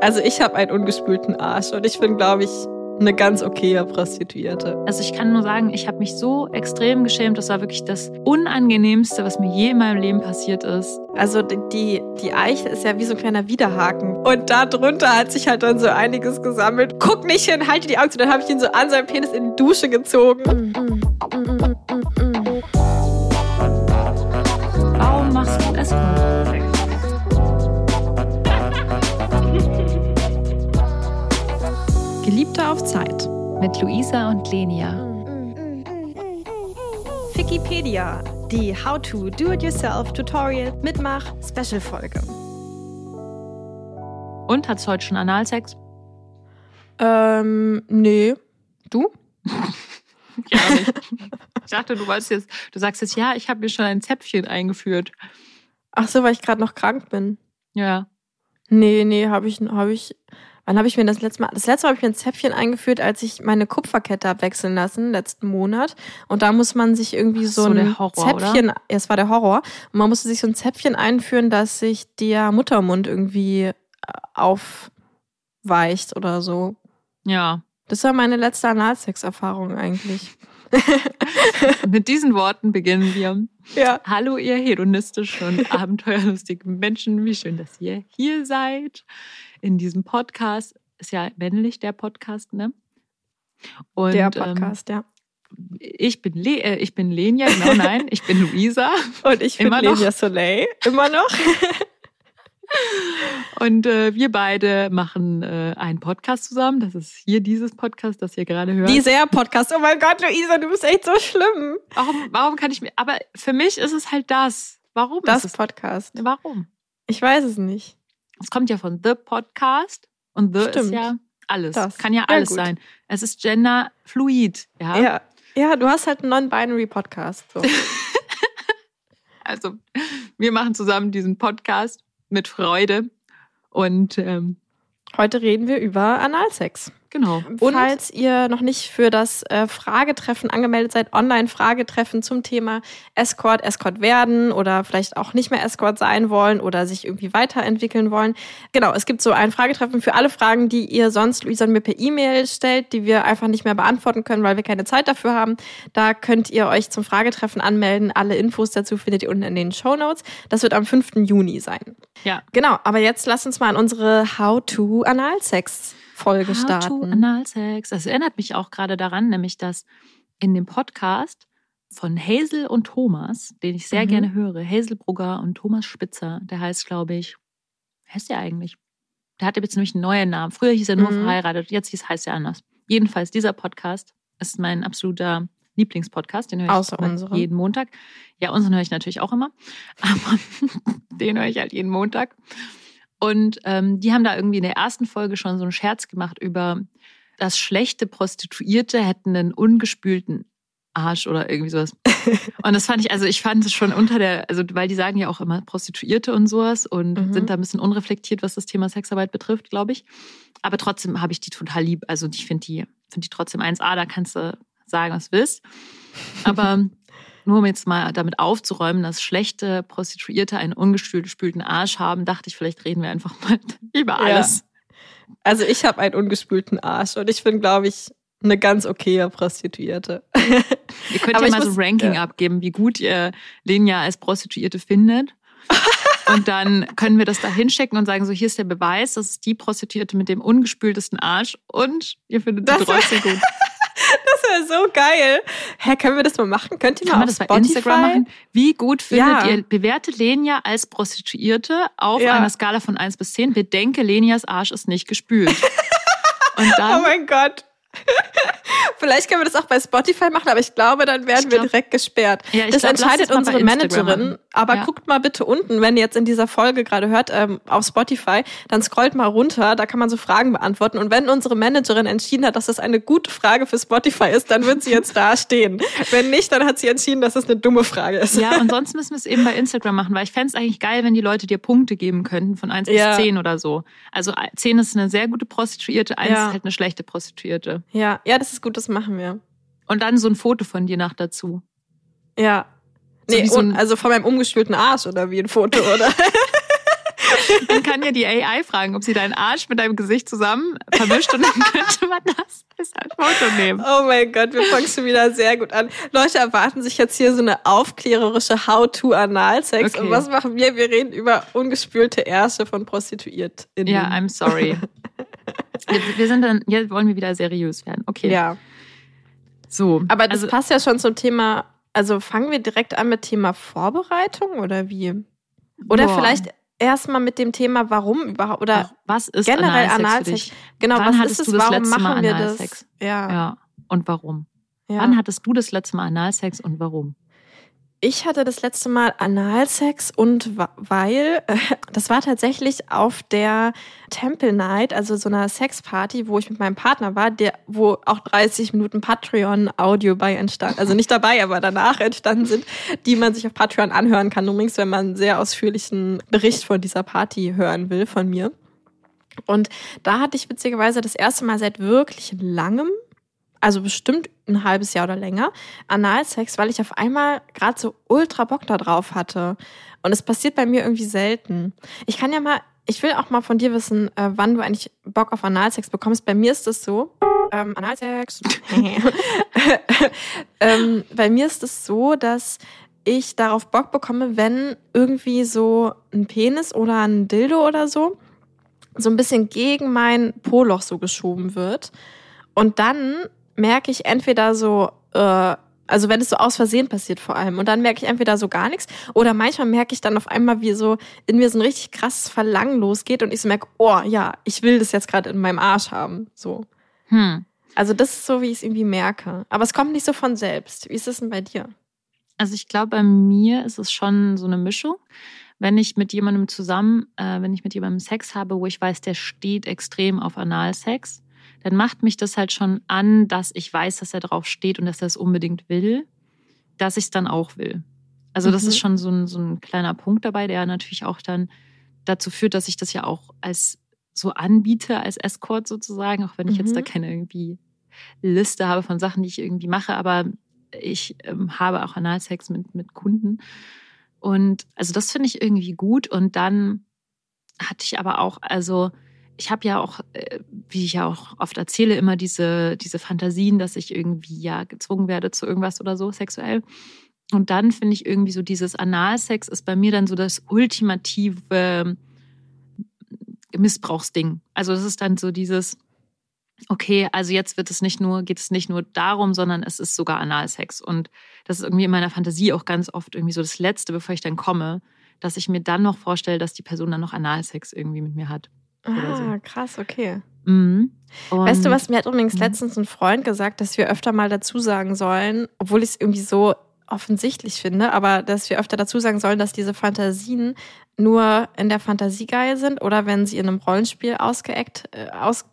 Also ich habe einen ungespülten Arsch und ich bin, glaube ich, eine ganz okaye Prostituierte. Also ich kann nur sagen, ich habe mich so extrem geschämt. Das war wirklich das Unangenehmste, was mir je in meinem Leben passiert ist. Also die, die Eiche ist ja wie so ein kleiner Widerhaken. Und da drunter hat sich halt dann so einiges gesammelt. Guck nicht hin, halte die Augen zu. Dann habe ich ihn so an seinem Penis in die Dusche gezogen. Warum Auf Zeit. Mit Luisa und Lenia. Wikipedia, die How to Do It Yourself Tutorial Mitmach Special Folge. Und hat's heute schon Analsex? Ähm, nee. Du? Ja, nicht. Ich dachte, du wolltest jetzt, du sagst jetzt, ja, ich habe mir schon ein Zäpfchen eingeführt. Ach so, weil ich gerade noch krank bin. Ja. Nee, nee, habe ich, habe ich, wann habe ich mir das letzte Mal, das letzte Mal habe ich mir ein Zäpfchen eingeführt, als ich meine Kupferkette habe wechseln lassen, letzten Monat. Und da muss man sich irgendwie so, so, ein Horror, Zäpfchen, ja, es war der Horror. Und man musste sich so ein Zäpfchen einführen, dass sich der Muttermund irgendwie äh, aufweicht oder so. Ja. Das war meine letzte Analsex-Erfahrung eigentlich. Mit diesen Worten beginnen wir. Ja. Hallo, ihr hedonistischen und abenteuerlustigen Menschen. Wie schön, dass ihr hier seid. In diesem Podcast. Ist ja männlich der Podcast, ne? Und, der Podcast, ähm, ja. Ich bin, Le äh, ich bin Lenia, genau, nein, ich bin Luisa. Und ich bin Immer noch. Lenia Soleil, immer noch. Und äh, wir beide machen äh, einen Podcast zusammen. Das ist hier dieses Podcast, das ihr gerade hört. Dieser Podcast. Oh mein Gott, Luisa, du bist echt so schlimm. warum, warum kann ich mir. Aber für mich ist es halt das. Warum Das ist es? Podcast. Warum? Ich weiß es nicht. Es kommt ja von The Podcast und The Stimmt. ist ja alles. Das. Kann ja Ja, alles gut. sein. Es ist genderfluid. Ja. Ja. Ja, du hast halt einen Non-Binary Podcast. So. Also, wir machen zusammen diesen Podcast mit Freude. Und ähm, Heute reden wir über Analsex. Genau. Und falls ihr noch nicht für das äh, Fragetreffen angemeldet seid, Online-Fragetreffen zum Thema Escort, Escort werden oder vielleicht auch nicht mehr Escort sein wollen oder sich irgendwie weiterentwickeln wollen. Genau, es gibt so ein Fragetreffen für alle Fragen, die ihr sonst Luisa und mir per E-Mail stellt, die wir einfach nicht mehr beantworten können, weil wir keine Zeit dafür haben. Da könnt ihr euch zum Fragetreffen anmelden. Alle Infos dazu findet ihr unten in den Show Notes. Das wird am 5. Juni sein. Ja. Genau, aber jetzt lasst uns mal an unsere How-to-Analsex-Folge How starten. Analsex. Das erinnert mich auch gerade daran, nämlich dass in dem Podcast von Hazel und Thomas, den ich sehr Mhm. gerne höre, Hazel Brugger und Thomas Spitzer, der heißt, glaube ich, heißt der eigentlich? Der hatte jetzt nämlich einen neuen Namen. Früher hieß er nur Mhm. verheiratet, jetzt hieß, heißt er anders. Jedenfalls, dieser Podcast ist mein absoluter Lieblingspodcast. Den höre ich Außer jeden Montag. Ja, unseren höre ich natürlich auch immer. Aber den höre ich halt jeden Montag. Und ähm, die haben da irgendwie in der ersten Folge schon so einen Scherz gemacht über, dass schlechte Prostituierte hätten einen ungespülten Arsch oder irgendwie sowas. Und das fand ich, also ich fand es schon unter der, also weil die sagen ja auch immer Prostituierte und sowas und Mhm. sind da ein bisschen unreflektiert, was das Thema Sexarbeit betrifft, glaube ich. Aber trotzdem habe ich die total lieb. Also ich finde die, finde die trotzdem 1A, da kannst du sagen, was du willst. Aber nur um jetzt mal damit aufzuräumen, dass schlechte Prostituierte einen ungespülten Arsch haben, dachte ich, vielleicht reden wir einfach mal über Ja. alles. Also ich habe einen ungespülten Arsch und ich bin, glaube ich, eine ganz okaye Prostituierte. Ihr könnt Aber ja mal so muss- ein Ranking ja. abgeben, wie gut ihr Lenia als Prostituierte findet. Und dann können wir das da hinschicken und sagen, so hier ist der Beweis, das ist die Prostituierte mit dem ungespültesten Arsch und ihr findet sie Das- trotzdem gut. Wäre so geil. Hä, können wir das mal machen? Könnt ihr Kann mal man auf das bei Spotify? Instagram machen? Wie gut findet Ja. ihr, bewertet Lenia als Prostituierte auf Ja. einer Skala von 1 bis 10? Bedenke, Lenias Arsch ist nicht gespült. Und Oh dann, mein Gott. Vielleicht können wir das auch bei Spotify machen, aber ich glaube, dann werden Ich wir glaub- direkt gesperrt. Ja, das glaub, entscheidet unsere Managerin. machen. Aber Ja. guckt mal bitte unten, wenn ihr jetzt in dieser Folge gerade hört, ähm, auf Spotify, dann scrollt mal runter, da kann man so Fragen beantworten. Und wenn unsere Managerin entschieden hat, dass das eine gute Frage für Spotify ist, dann wird sie jetzt da stehen. Wenn nicht, dann hat sie entschieden, dass es eine dumme Frage ist. ja, und sonst müssen wir es eben bei Instagram machen, weil ich fände es eigentlich geil, wenn die Leute dir Punkte geben könnten von 1 Ja. bis 10 oder so. Also 10 ist eine sehr gute Prostituierte, 1 Ja. ist halt eine schlechte Prostituierte. Ja, ja, das ist gut, das machen wir. Und dann so ein Foto von dir nach dazu. Ja. So Nee, so ein- also von meinem umgespülten Arsch oder wie ein Foto, oder? Man kann ja die AI fragen, ob sie deinen Arsch mit deinem Gesicht zusammen vermischt und dann könnte man das als Foto nehmen. Oh mein Gott, wir fangen schon wieder sehr gut an. Leute erwarten sich jetzt hier so eine aufklärerische How-to-Analsex. Okay. Und was machen wir? Wir reden über ungespülte Ärsche von ProstituiertInnen. Ja, I'm sorry. Wir, wir sind dann, jetzt wollen wir wieder seriös werden. Okay. Ja. So. Aber das also, passt ja schon zum Thema. Also fangen wir direkt an mit Thema Vorbereitung oder wie? Oder Boah. vielleicht erstmal mit dem Thema, warum überhaupt oder was ist generell Analsex, Analsex. genau, Wann was ist du es? das Warum letzte Mal machen wir Analsex? das? Ja, Ja. Und warum? ja. Wann hattest du das letzte Mal Analsex und warum? Ich hatte das letzte Mal Analsex und weil, äh, das war tatsächlich auf der Temple Night, also so einer Sexparty, wo ich mit meinem Partner war, der, wo auch 30 Minuten Patreon-Audio bei entstand, also nicht dabei, aber danach entstanden sind, die man sich auf Patreon anhören kann. Übrigens, wenn man einen sehr ausführlichen Bericht von dieser Party hören will von mir. Und da hatte ich witzigerweise das erste Mal seit wirklich langem, also bestimmt ein halbes Jahr oder länger, Analsex, weil ich auf einmal gerade so ultra Bock da drauf hatte. Und es passiert bei mir irgendwie selten. Ich kann ja mal, ich will auch mal von dir wissen, äh, wann du eigentlich Bock auf Analsex bekommst. Bei mir ist es so, ähm, Analsex. ähm, bei mir ist es so, dass ich darauf Bock bekomme, wenn irgendwie so ein Penis oder ein Dildo oder so so ein bisschen gegen mein Poloch so geschoben wird. Und dann merke ich entweder so, äh, also wenn es so aus Versehen passiert vor allem, und dann merke ich entweder so gar nichts, oder manchmal merke ich dann auf einmal, wie so in mir so ein richtig krasses Verlangen losgeht und ich so merke, oh ja, ich will das jetzt gerade in meinem Arsch haben. So. Hm. Also das ist so, wie ich es irgendwie merke. Aber es kommt nicht so von selbst. Wie ist es denn bei dir? Also ich glaube, bei mir ist es schon so eine Mischung. Wenn ich mit jemandem zusammen, äh, wenn ich mit jemandem Sex habe, wo ich weiß, der steht extrem auf Analsex, dann macht mich das halt schon an, dass ich weiß, dass er drauf steht und dass er es unbedingt will, dass ich es dann auch will. Also das Mhm. ist schon so ein, so ein kleiner Punkt dabei, der natürlich auch dann dazu führt, dass ich das ja auch als so anbiete, als Escort sozusagen, auch wenn ich jetzt Mhm. da keine irgendwie Liste habe von Sachen, die ich irgendwie mache, aber ich ähm, habe auch Analsex mit, mit Kunden. Und also das finde ich irgendwie gut. Und dann hatte ich aber auch, also ich habe ja auch, äh, wie ich ja auch oft erzähle, immer diese, diese Fantasien, dass ich irgendwie ja gezwungen werde zu irgendwas oder so sexuell. Und dann finde ich irgendwie so dieses Analsex ist bei mir dann so das ultimative Missbrauchsding. Also das ist dann so dieses, okay, also jetzt wird es nicht nur, geht es nicht nur darum, sondern es ist sogar Analsex. Und das ist irgendwie in meiner Fantasie auch ganz oft irgendwie so das Letzte, bevor ich dann komme, dass ich mir dann noch vorstelle, dass die Person dann noch Analsex irgendwie mit mir hat. Oder so. Ah, krass, okay. Mhm. Weißt du, was mir hat übrigens Mhm. letztens ein Freund gesagt, dass wir öfter mal dazu sagen sollen, obwohl ich es irgendwie so offensichtlich finde, aber dass wir öfter dazu sagen sollen, dass diese Fantasien nur in der Fantasie geil sind oder wenn sie in einem Rollenspiel ausgeeckt, äh, ausge,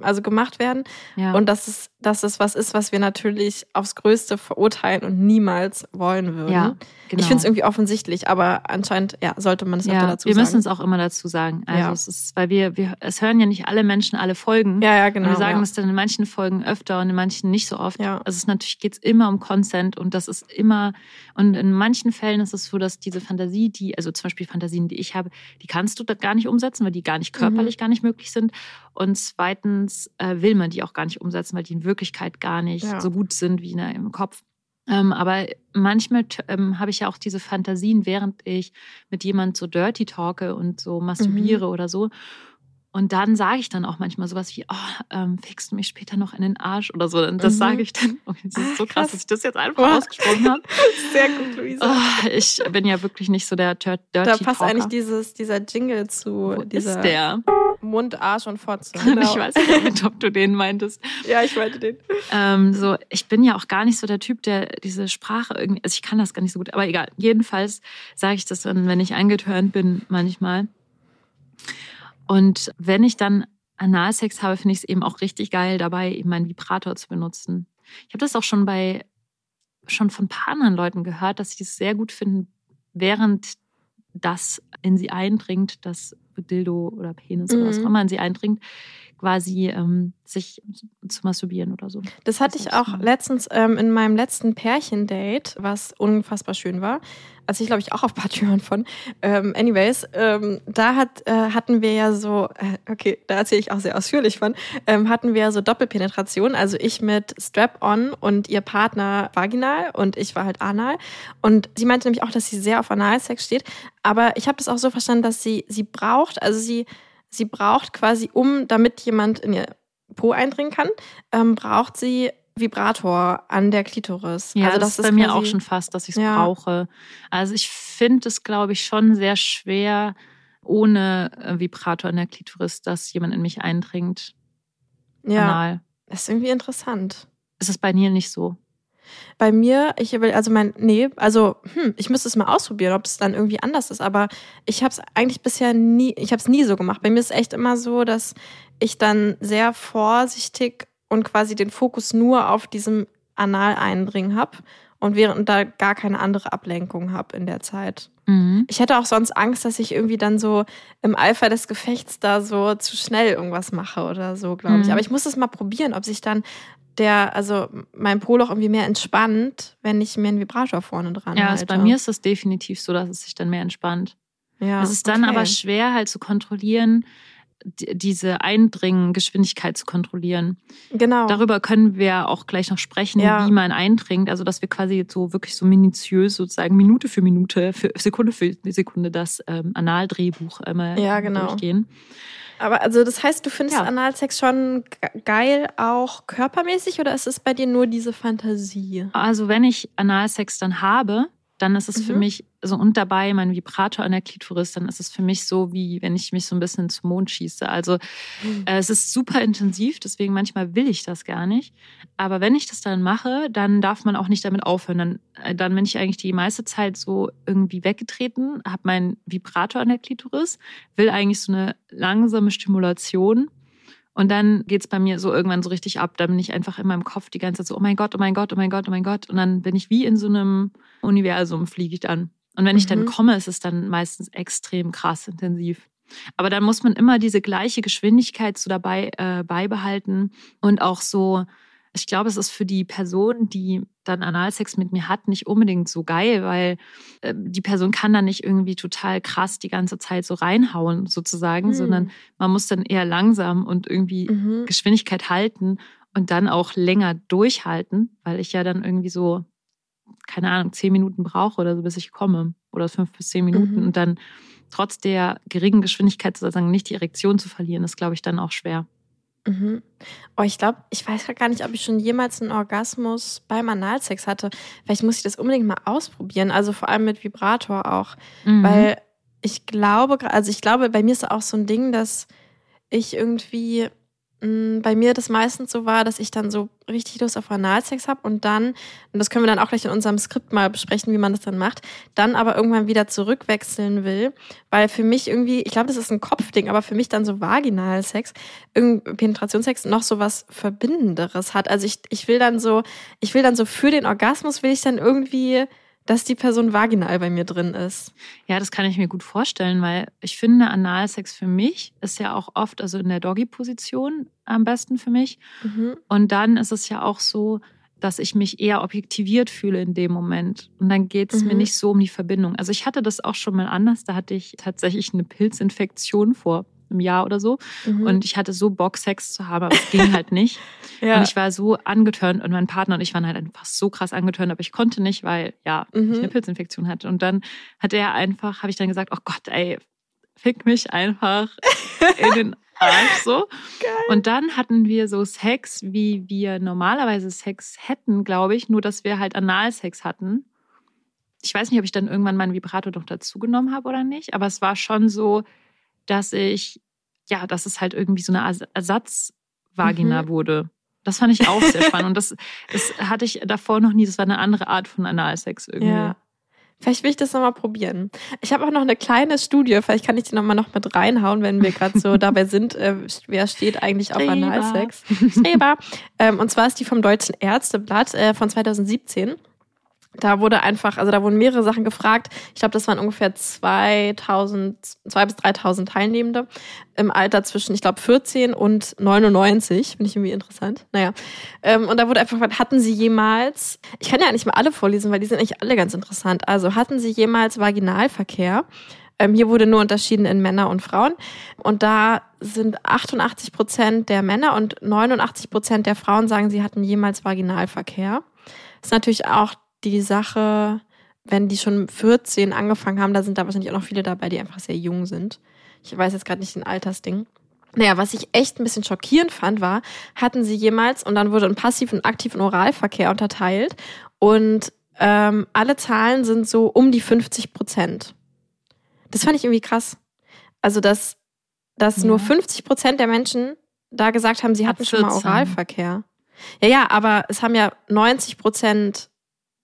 also gemacht werden. Ja. Und dass es, dass es was ist, was wir natürlich aufs Größte verurteilen und niemals wollen würden. ja, genau. Ich finde es irgendwie offensichtlich, aber anscheinend ja, sollte man es ja, dazu wir sagen. müssen es auch immer dazu sagen. Also Ja. es ist, weil wir, wir, es hören ja nicht alle Menschen alle Folgen. ja, ja, genau. und wir sagen ja. das dann in manchen Folgen öfter und in manchen nicht so oft. Ja. Also es ist natürlich geht es immer um Consent und das ist immer und in manchen Fällen ist es so, dass diese Fantasie, die also zum Beispiel Fantasien, die ich habe, die kannst du da gar nicht umsetzen, weil die gar nicht körperlich gar nicht möglich sind. Und zweitens äh, will man die auch gar nicht umsetzen, weil die in Wirklichkeit gar nicht Ja. so gut sind wie in der, im Kopf. Ähm, aber manchmal ähm, habe ich ja auch diese Fantasien, während ich mit jemand so dirty talke und so masturbiere oder so. Und dann sage ich dann auch manchmal sowas wie, oh, ähm, fickst du mich später noch in den Arsch oder so. Und das Mhm. sage ich dann. Oh, das ist so krass, krass. dass ich das jetzt einfach Boah. ausgesprochen habe. Sehr gut, Luisa. Oh, ich bin ja wirklich nicht so der dir- dirty Da passt Talker. eigentlich dieses, dieser Jingle zu, Wo dieser ist der? Mund, Arsch und Fotze. Ich weiß nicht, ob du den meintest. Ja, ich meinte den. Ähm, so, ich bin ja auch gar nicht so der Typ, der diese Sprache irgendwie, also ich kann das gar nicht so gut, aber egal. Jedenfalls sage ich das dann, wenn ich eingetörnt bin, manchmal. Und wenn ich dann Analsex habe, finde ich es eben auch richtig geil, dabei eben meinen Vibrator zu benutzen. Ich habe das auch schon bei schon von ein paar anderen Leuten gehört, dass sie es sehr gut finden, während das in sie eindringt, das Dildo oder Penis oder was auch Mhm. immer in sie eindringt, quasi ähm, sich zu masturbieren oder so. Das hatte ich auch letztens ähm, in meinem letzten Pärchendate, was unfassbar schön war. Also ich glaube ich auch auf Patreon von. Ähm, anyways, ähm, da hat, äh, hatten wir ja so, äh, okay, da erzähle ich auch sehr ausführlich von, ähm, hatten wir so Doppelpenetration. Also ich mit Strap-on und ihr Partner vaginal und ich war halt anal. Und sie meinte nämlich auch, dass sie sehr auf Analsex steht. Aber ich habe das auch so verstanden, dass sie sie braucht. Also sie sie braucht quasi, um, damit jemand in ihr Po eindringen kann, ähm, braucht sie Vibrator an der Klitoris. Ja, also das, das ist bei mir auch schon fast, dass ich es ja. brauche. Also ich finde es, glaube ich, schon sehr schwer, ohne äh, Vibrator an der Klitoris, dass jemand in mich eindringt. Ja, Anal. das ist irgendwie interessant. Ist es bei dir nicht so? Bei mir, ich will, also mein, nee, also, hm, ich müsste es mal ausprobieren, ob es dann irgendwie anders ist, aber ich habe es eigentlich bisher nie, ich habe es nie so gemacht. Bei mir ist es echt immer so, dass ich dann sehr vorsichtig und quasi den Fokus nur auf diesem Anal-Eindringen habe und während da gar keine andere Ablenkung habe in der Zeit. Mhm. Ich hätte auch sonst Angst, dass ich irgendwie dann so im Eifer des Gefechts da so zu schnell irgendwas mache oder so, glaube ich. Mhm. Aber ich muss es mal probieren, ob sich dann der, also mein Poloch irgendwie mehr entspannt, wenn ich mir einen Vibrator vorne dran ja, halte. Also bei mir ist das definitiv so, dass es sich dann mehr entspannt. Ja, es ist dann okay. aber schwer halt zu kontrollieren, diese Eindringengeschwindigkeit zu kontrollieren. Genau. Darüber können wir auch gleich noch sprechen, ja. wie man eindringt. Also, dass wir quasi so wirklich so minutiös sozusagen Minute für Minute, für Sekunde für Sekunde das ähm, Analdrehbuch einmal ja, genau. durchgehen. Aber also das heißt, du findest ja. Analsex schon geil, auch körpermäßig, oder ist es bei dir nur diese Fantasie? Also wenn ich Analsex dann habe, dann ist es mhm. für mich so und dabei mein Vibrator an der Klitoris, dann ist es für mich so, wie wenn ich mich so ein bisschen zum Mond schieße. Also mhm. äh, es ist super intensiv, deswegen manchmal will ich das gar nicht. Aber wenn ich das dann mache, dann darf man auch nicht damit aufhören. Dann, äh, dann bin ich eigentlich die meiste Zeit so irgendwie weggetreten, habe meinen Vibrator an der Klitoris, will eigentlich so eine langsame Stimulation und dann geht's bei mir so irgendwann so richtig ab. Da bin ich einfach in meinem Kopf die ganze Zeit so, oh mein Gott, oh mein Gott, oh mein Gott, oh mein Gott. Und dann bin ich wie in so einem Universum, fliege ich dann. Und wenn mhm. ich dann mhm. komme, ist es dann meistens extrem krass intensiv. Aber dann muss man immer diese gleiche Geschwindigkeit so dabei äh, beibehalten und auch so ich glaube, es ist für die Person, die dann Analsex mit mir hat, nicht unbedingt so geil, weil äh, die Person kann da nicht irgendwie total krass die ganze Zeit so reinhauen, sozusagen, mhm. sondern man muss dann eher langsam und irgendwie mhm. Geschwindigkeit halten und dann auch länger durchhalten, weil ich ja dann irgendwie so, keine Ahnung, zehn Minuten brauche oder so, bis ich komme. Oder fünf bis zehn Minuten. Mhm. Und dann trotz der geringen Geschwindigkeit sozusagen nicht die Erektion zu verlieren, ist, glaube ich, dann auch schwer. Mhm. Oh, ich glaube, ich weiß gar nicht, ob ich schon jemals einen Orgasmus beim Analsex hatte. Vielleicht muss ich das unbedingt mal ausprobieren. Also vor allem mit Vibrator auch. Mhm. Weil ich glaube, also ich glaube, bei mir ist auch so ein Ding, dass ich irgendwie bei mir das meistens so war, dass ich dann so richtig Lust auf Analsex habe und dann, und das können wir dann auch gleich in unserem Skript mal besprechen, wie man das dann macht, dann aber irgendwann wieder zurückwechseln will, weil für mich irgendwie, ich glaube, das ist ein Kopfding, aber für mich dann so Vaginalsex, Penetrationssex noch so was Verbindenderes hat. Also ich, ich will dann so, ich will dann so für den Orgasmus will ich dann irgendwie dass die Person vaginal bei mir drin ist. Ja, das kann ich mir gut vorstellen, weil ich finde, Analsex für mich ist ja auch oft, also in der Doggy-Position am besten für mich. Mhm. Und dann ist es ja auch so, dass ich mich eher objektiviert fühle in dem Moment. Und dann geht es mhm. mir nicht so um die Verbindung. Also ich hatte das auch schon mal anders. Da hatte ich tatsächlich eine Pilzinfektion vor einem Jahr oder so. Mhm. Und ich hatte so Bock, Sex zu haben, aber es ging halt nicht. ja. Und ich war so angetörnt und mein Partner und ich waren halt einfach so krass angetörnt, aber ich konnte nicht, weil ja, mhm. ich eine Pilzinfektion hatte. Und dann hat er einfach, habe ich dann gesagt, oh Gott, ey, fick mich einfach in den Arsch so. Geil. Und dann hatten wir so Sex, wie wir normalerweise Sex hätten, glaube ich, nur dass wir halt Analsex hatten. Ich weiß nicht, ob ich dann irgendwann meinen Vibrator noch dazugenommen habe oder nicht, aber es war schon so, dass ich, ja, dass es halt irgendwie so eine Ersatzvagina mhm. wurde. Das fand ich auch sehr spannend. Und das, das hatte ich davor noch nie. Das war eine andere Art von Analsex irgendwie. Ja. Vielleicht will ich das nochmal probieren. Ich habe auch noch eine kleine Studie, vielleicht kann ich die nochmal noch mit reinhauen, wenn wir gerade so dabei sind, äh, wer steht eigentlich auf Analsex. Streber. ähm, und zwar ist die vom Deutschen Ärzteblatt äh, von 2017. Da wurde einfach, also da wurden mehrere Sachen gefragt. Ich glaube, das waren ungefähr 2000, 2 bis 3000 Teilnehmende im Alter zwischen, ich glaube, 14 und 99. Finde ich irgendwie interessant. Naja. Ähm, und da wurde einfach gefragt, hatten Sie jemals, ich kann ja nicht mal alle vorlesen, weil die sind eigentlich alle ganz interessant. Also hatten Sie jemals Vaginalverkehr? Ähm, hier wurde nur unterschieden in Männer und Frauen. Und da sind 88 Prozent der Männer und 89 Prozent der Frauen sagen, sie hatten jemals Vaginalverkehr. Das ist natürlich auch die Sache, wenn die schon 14 angefangen haben, da sind da wahrscheinlich auch noch viele dabei, die einfach sehr jung sind. Ich weiß jetzt gerade nicht den Altersding. Naja, was ich echt ein bisschen schockierend fand, war, hatten sie jemals, und dann wurde ein passiven und aktiven Oralverkehr unterteilt und ähm, alle Zahlen sind so um die 50 Prozent. Das fand ich irgendwie krass. Also, dass, dass ja. nur 50 Prozent der Menschen da gesagt haben, sie hatten schon mal Oralverkehr. Ja, ja, aber es haben ja 90 Prozent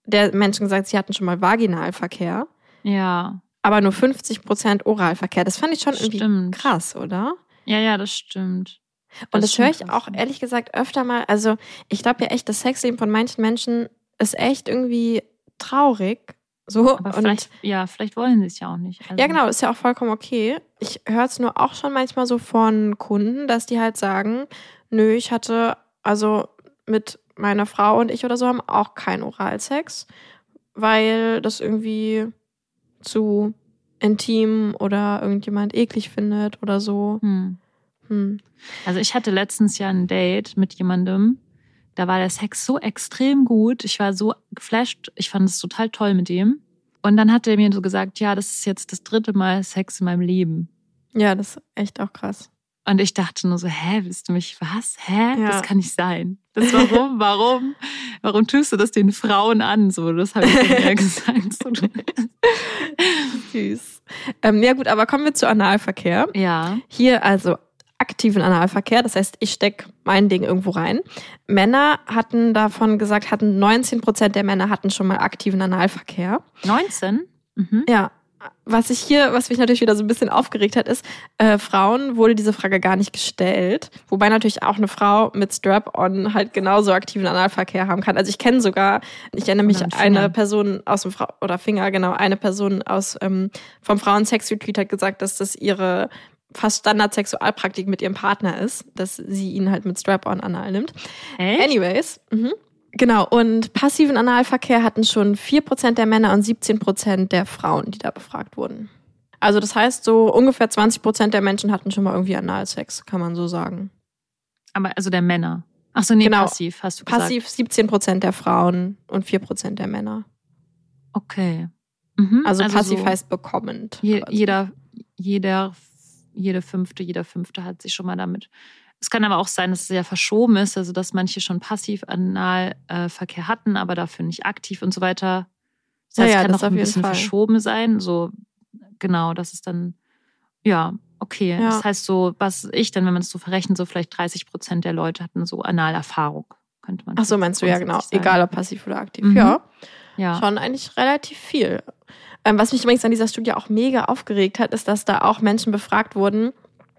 der Menschen gesagt, sie hatten schon mal Vaginalverkehr. Ja. Aber nur 50 Prozent Oralverkehr. Das fand ich schon stimmt. irgendwie krass, oder? Ja, ja, das stimmt. Das und das höre ich auch ehrlich gesagt öfter mal. Also ich glaube ja echt, das Sexleben von manchen Menschen ist echt irgendwie traurig. So, Aber vielleicht, ja, vielleicht wollen sie es ja auch nicht. Also. Ja, genau, ist ja auch vollkommen okay. Ich höre es nur auch schon manchmal so von Kunden, dass die halt sagen, nö, ich hatte, also mit meiner Frau und ich oder so haben auch keinen Oralsex, weil das irgendwie zu intim oder irgendjemand eklig findet oder so. Hm. Hm. Also ich hatte letztens ja ein Date mit jemandem, da war der Sex so extrem gut, ich war so geflasht, ich fand es total toll mit dem. Und dann hat er mir so gesagt, ja, das ist jetzt das dritte Mal Sex in meinem Leben. Ja, das ist echt auch krass. Und ich dachte nur so, hä, willst du mich was? Hä? Ja. Das kann nicht sein. Das warum? Warum? Warum tust du das den Frauen an? So, das habe ich mir gesagt. So. Süß. Ähm, ja gut, aber kommen wir zu Analverkehr. Ja. Hier also aktiven Analverkehr, das heißt, ich stecke mein Ding irgendwo rein. Männer hatten davon gesagt, hatten 19 Prozent der Männer hatten schon mal aktiven Analverkehr. 19? Mhm. Ja, was ich hier, was mich natürlich wieder so ein bisschen aufgeregt hat, ist, äh, Frauen wurde diese Frage gar nicht gestellt. Wobei natürlich auch eine Frau mit Strap-on halt genauso aktiven Analverkehr haben kann. Also ich kenne sogar, ich erinnere mich eine Person aus dem Frau oder Finger, genau, eine Person aus ähm, vom Frauensex-Retreat hat gesagt, dass das ihre fast Standard-Sexualpraktik mit ihrem Partner ist, dass sie ihn halt mit Strap-on anal nimmt. Echt? Anyways. Mhm. Genau, und passiven Analverkehr hatten schon 4% der Männer und 17% der Frauen, die da befragt wurden. Also das heißt, so ungefähr 20% der Menschen hatten schon mal irgendwie Analsex, kann man so sagen. Aber also der Männer. Ach so, nee, genau. passiv, hast du gesagt. Passiv 17% der Frauen und 4% der Männer. Okay. Mhm. Also, also, passiv so heißt bekommend. Je, jeder, jeder, jede fünfte, jeder fünfte hat sich schon mal damit es kann aber auch sein, dass es sehr verschoben ist, also dass manche schon passiv Analverkehr hatten, aber dafür nicht aktiv und so weiter. Das heißt, ja, es kann auch ein bisschen Fall. verschoben sein. So, genau, das ist dann, ja, okay. Ja. Das heißt so, was ich dann, wenn man es so verrechnet, so vielleicht 30 Prozent der Leute hatten so Analerfahrung, könnte man. Ach so, meinst du, ja, genau. Sagen. Egal ob passiv oder aktiv. Mhm. Ja. ja. Schon eigentlich relativ viel. Ähm, was mich übrigens an dieser Studie auch mega aufgeregt hat, ist, dass da auch Menschen befragt wurden,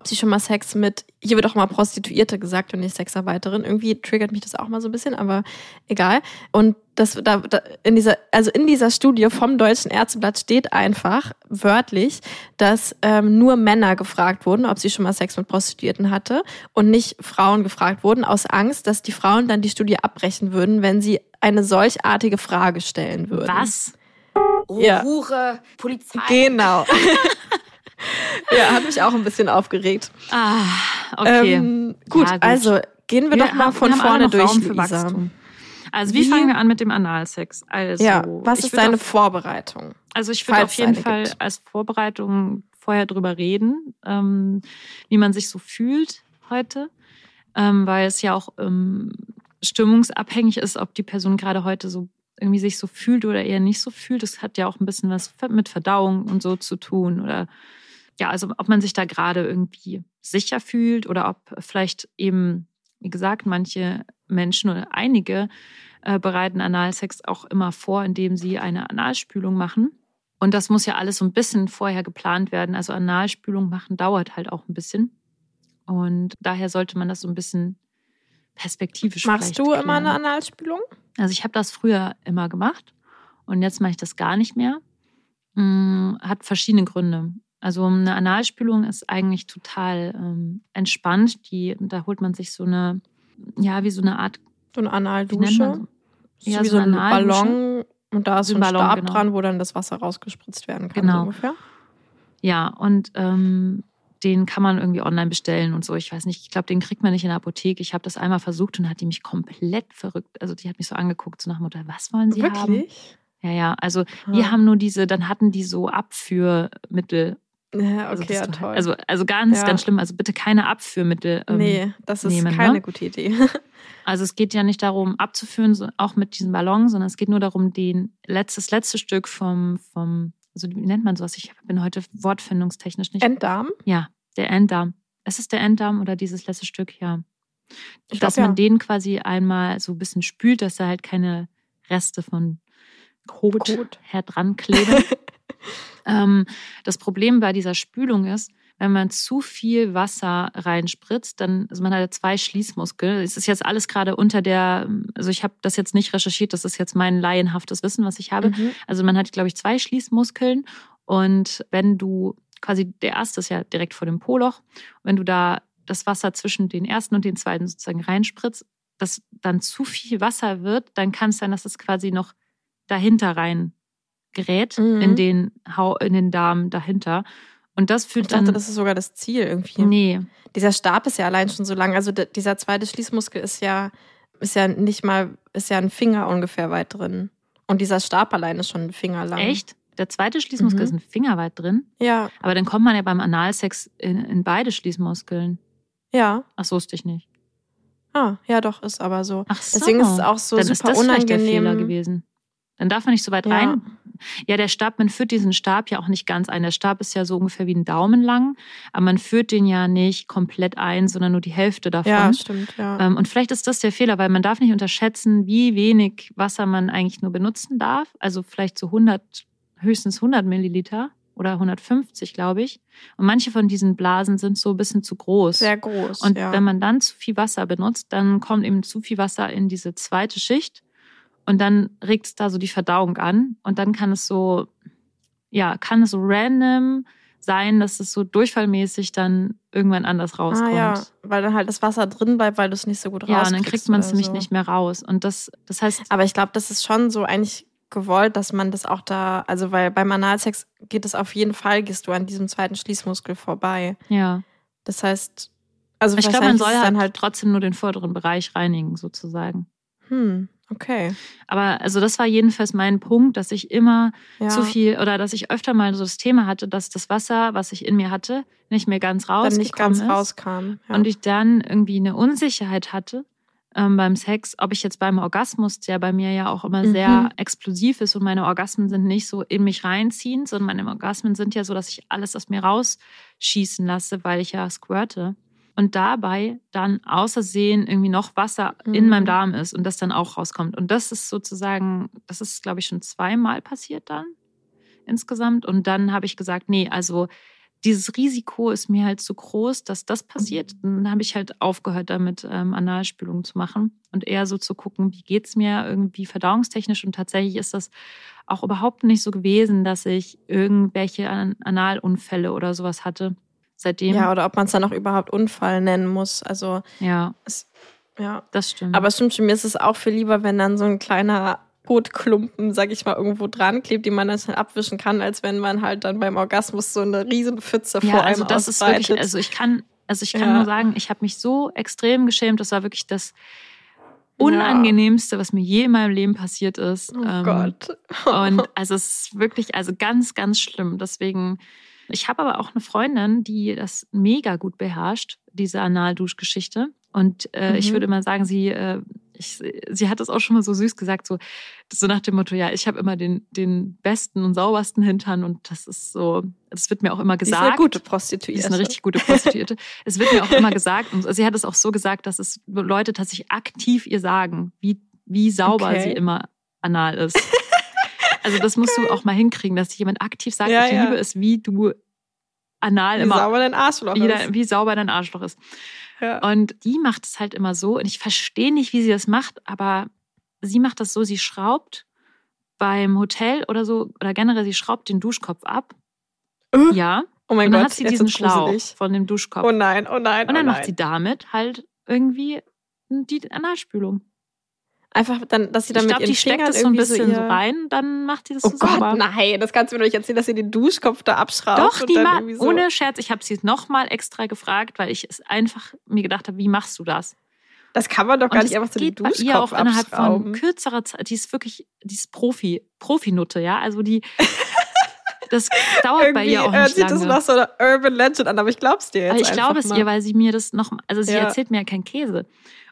sie schon mal Sex mit, hier wird auch mal Prostituierte gesagt und nicht Sexarbeiterin. Irgendwie triggert mich das auch mal so ein bisschen, aber egal. Und das da, da in dieser, also in dieser Studie vom Deutschen Ärzteblatt steht einfach wörtlich, dass ähm, nur Männer gefragt wurden, ob sie schon mal Sex mit Prostituierten hatte und nicht Frauen gefragt wurden, aus Angst, dass die Frauen dann die Studie abbrechen würden, wenn sie eine solchartige Frage stellen würden. Was? Oh, ja. Hure, Polizei. Genau. ja, hat mich auch ein bisschen aufgeregt. Ah, okay. Ähm, gut, ja, gut, also gehen wir, wir doch mal haben, von vorne durch, Lisa. Also wie, wie, fangen wir an mit dem Analsex? Also, ja, was ist deine auf, Vorbereitung? Also ich würde auf jeden Fall gibt. als Vorbereitung vorher drüber reden, ähm, wie man sich so fühlt heute, ähm, weil es ja auch ähm, stimmungsabhängig ist, ob die Person gerade heute so irgendwie sich so fühlt oder eher nicht so fühlt. Das hat ja auch ein bisschen was mit Verdauung und so zu tun oder ja, also ob man sich da gerade irgendwie sicher fühlt oder ob vielleicht eben, wie gesagt, manche Menschen oder einige äh, bereiten Analsex auch immer vor, indem sie eine Analspülung machen. Und das muss ja alles so ein bisschen vorher geplant werden. Also Analspülung machen dauert halt auch ein bisschen. Und daher sollte man das so ein bisschen perspektivisch Machst du klären. immer eine Analspülung? Also ich habe das früher immer gemacht und jetzt mache ich das gar nicht mehr. Hm, hat verschiedene Gründe. Also eine Analspülung ist eigentlich total ähm, entspannt. Die, da holt man sich so eine, ja, wie so eine Art. So eine Analdusche. Ja, wie so, so ein Ballon und da ist so ein, Ballon, Stab genau. dran, wo dann das Wasser rausgespritzt werden kann. Genau. So ungefähr. Ja, und ähm, den kann man irgendwie online bestellen und so. Ich weiß nicht, ich glaube, den kriegt man nicht in der Apotheke. Ich habe das einmal versucht und hat die mich komplett verrückt. Also die hat mich so angeguckt, so nach Motto, was wollen Sie Wirklich? haben? Ja, ja. Also ah. die haben nur diese, dann hatten die so Abführmittel. Ja, also okay, also ja, toll. Also, also ganz, ja. ganz schlimm. Also bitte keine Abführmittel. Ähm, nee, das ist nehmen, keine ne? gute Idee. Also es geht ja nicht darum, abzuführen, so, auch mit diesem Ballon, sondern es geht nur darum, den letztes, letzte Stück vom, vom, also wie nennt man sowas? Ich bin heute wortfindungstechnisch nicht. Enddarm? Ja, der Enddarm. Ist es der Enddarm oder dieses letzte Stück? Ja. Ich dass glaub, man ja. den quasi einmal so ein bisschen spült, dass da halt keine Reste von Kot, Kot. her dran kleben. ähm, das Problem bei dieser Spülung ist, wenn man zu viel Wasser reinspritzt, dann, also man hat ja zwei Schließmuskeln. Es ist jetzt alles gerade unter der, also ich habe das jetzt nicht recherchiert, das ist jetzt mein laienhaftes Wissen, was ich habe. Mhm. Also man hat, glaube ich, zwei Schließmuskeln und wenn du quasi, der erste ist ja direkt vor dem Poloch, wenn du da das Wasser zwischen den ersten und den zweiten sozusagen reinspritzt, dass dann zu viel Wasser wird, dann kann es sein, dass es quasi noch dahinter rein gerät, mhm. in, den, in den Darm dahinter. Und das führt ich dachte, dann. das ist sogar das Ziel irgendwie. Nee. Dieser Stab ist ja allein schon so lang. Also dieser zweite Schließmuskel ist ja, ist ja nicht mal, ist ja ein Finger ungefähr weit drin. Und dieser Stab allein ist schon ein Finger lang. Echt? Der zweite Schließmuskel mhm. ist ein Finger weit drin? Ja. Aber dann kommt man ja beim Analsex in, in beide Schließmuskeln. Ja. Ach, so wusste ich nicht. Ah, ja, doch, ist aber so. Ach so. Deswegen ist es auch so dann super ist das unangenehm. der Fehler gewesen. Dann darf man nicht so weit Ja. rein. Ja, der Stab, man führt diesen Stab ja auch nicht ganz ein. Der Stab ist ja so ungefähr wie ein Daumen lang, aber man führt den ja nicht komplett ein, sondern nur die Hälfte davon. Ja, stimmt, ja. Ähm, Und vielleicht ist das der Fehler, weil man darf nicht unterschätzen, wie wenig Wasser man eigentlich nur benutzen darf. Also vielleicht so 100, höchstens 100 Milliliter oder 150, glaube ich. Und manche von diesen Blasen sind so ein bisschen zu groß. Sehr groß. Und ja. wenn man dann zu viel Wasser benutzt, dann kommt eben zu viel Wasser in diese zweite Schicht und dann regt es da so die Verdauung an und dann kann es so, ja, kann es so random sein, dass es so durchfallmäßig dann irgendwann anders rauskommt. Ah, ja, weil dann halt das Wasser drin bleibt, weil du es nicht so gut Ja, und dann kriegt man es nämlich so. nicht mehr raus. Und das, das heißt, Aber ich glaube, das ist schon so eigentlich gewollt, dass man das auch da, also weil beim Analsex geht es auf jeden Fall, gehst du an diesem zweiten Schließmuskel vorbei. ja. Das heißt, also Ich glaube, man soll halt, dann halt, trotzdem nur den vorderen Bereich reinigen, sozusagen. hm, okay. Aber also das war jedenfalls mein Punkt, dass ich immer Ja. zu viel oder dass ich öfter mal so das Thema hatte, dass das Wasser, was ich in mir hatte, nicht mehr ganz rausgekommen dann nicht ganz ist. rauskam. Ja. Und ich dann irgendwie eine Unsicherheit hatte ähm, beim Sex, ob ich jetzt beim Orgasmus, der bei mir ja auch immer Mhm. sehr explosiv ist und meine Orgasmen sind nicht so in mich reinziehen, sondern meine Orgasmen sind ja so, dass ich alles aus mir rausschießen lasse, weil ich ja squirte. Und dabei dann außersehen irgendwie noch Wasser in Mhm. meinem Darm ist und das dann auch rauskommt. Und das ist sozusagen, das ist, glaube ich, schon zweimal passiert dann insgesamt. Und dann habe ich gesagt, nee, also dieses Risiko ist mir halt zu groß, dass das passiert. Und dann habe ich halt aufgehört damit, ähm, Analspülung zu machen und eher so zu gucken, wie geht's mir irgendwie verdauungstechnisch. Und tatsächlich ist das auch überhaupt nicht so gewesen, dass ich irgendwelche An Analunfälle oder sowas hatte. Seitdem, ja, oder ob man es dann auch überhaupt Unfall nennen muss. Also, ja, es, ja. das stimmt. Aber es stimmt schon, mir ist es auch viel lieber, wenn dann so ein kleiner Kotklumpen, sag ich mal, irgendwo dran klebt, den man dann schnell abwischen kann, als wenn man halt dann beim Orgasmus so eine riesen Pfütze ja, vor also einem das ist ausbreitet. wirklich, also ich kann, also ich kann Ja. nur sagen, ich habe mich so extrem geschämt. Das war wirklich das Unangenehmste, was mir je in meinem Leben passiert ist. Oh Ähm, Gott. Und also es ist wirklich, also ganz, ganz schlimm. Deswegen, ich habe aber auch eine Freundin, die das mega gut beherrscht, diese Analduschgeschichte. Und äh, ich Mhm. würde mal sagen, sie, äh, ich, sie hat das auch schon mal so süß gesagt, so, so nach dem Motto, ja, ich habe immer den, den besten und saubersten Hintern und das ist so, das wird mir auch immer Die ist gesagt. eine gute Prostituierte. ist eine richtig gute Prostituierte. es wird mir auch immer gesagt, und sie hat es auch so gesagt, dass es Leute tatsächlich aktiv ihr sagen, wie, wie sauber Okay. sie immer anal ist. Also das musst du auch mal hinkriegen, dass jemand aktiv sagt, Ja, ich ja. liebe es, wie du anal Wie immer, sauber dein Arschloch wie, ist. wie sauber dein Arschloch ist. Ja. Und die macht es halt immer so, und ich verstehe nicht, wie sie das macht, aber sie macht das so, sie schraubt beim Hotel oder so, oder generell, sie schraubt den Duschkopf ab. Äh? Ja. Oh mein und dann Gott, hat sie diesen Schlauch von dem Duschkopf. Oh nein, oh nein, und dann oh macht nein. sie damit halt irgendwie die Analspülung. Einfach, dann, dass sie dann ich mit glaube, ihren die steckt Fingern es so ein bisschen ihr... so rein, dann macht die das Oh so Gott, sauber. nein, das kannst du mir doch nicht erzählen, dass sie den Duschkopf da abschraubt. Doch, die ma so. ohne Scherz, ich habe sie nochmal extra gefragt, weil ich es einfach mir gedacht habe, wie machst du das? Das kann man doch gar Und nicht einfach geht bei Duschkopf ihr auch innerhalb von kürzerer Zeit. Die ist wirklich, die ist Profi, Profinutte, ja. Also die, das dauert bei Irgendwie ihr auch hört nicht das lange. nach so einer Urban Legend an, aber ich glaub's dir jetzt Aber ich glaube es mal. ihr, weil sie mir das noch, also sie Ja. erzählt mir ja keinen Käse.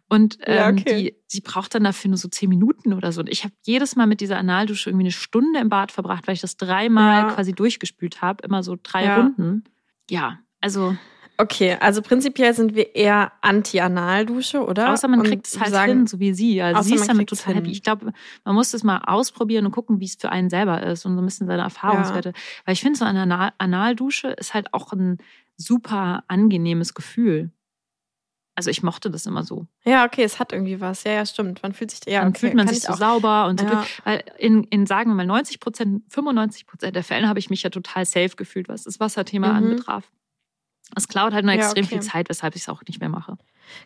Und ähm, Ja, okay. die, sie braucht dann dafür nur so zehn Minuten oder so. Und ich habe jedes Mal mit dieser Analdusche irgendwie eine Stunde im Bad verbracht, weil ich das dreimal Ja. quasi durchgespült habe, immer so drei Ja. Runden. Ja, also Okay, also prinzipiell sind wir eher Anti-Anal-Dusche, oder? Außer man Und kriegt es halt sagen, hin, so wie sie. Also sie ist damit total happy. hin. Ich glaube, man muss das mal ausprobieren und gucken, wie es für einen selber ist und so ein bisschen seine Erfahrungswerte. Weil ich finde, so eine Anal Analdusche ist halt auch ein super angenehmes Gefühl. Also ich mochte das immer so. Ja, okay, es hat irgendwie was. Ja, ja, stimmt. Man fühlt sich, ja, Dann okay, fühlt man sich ich so auch. sauber und so. Ja. Weil in, in, sagen wir mal, 90 Prozent, 95 Prozent der Fällen habe ich mich ja total safe gefühlt, was das Wasserthema Mhm. anbetraf. Es klaut halt nur Ja, extrem okay. viel Zeit, weshalb ich es auch nicht mehr mache.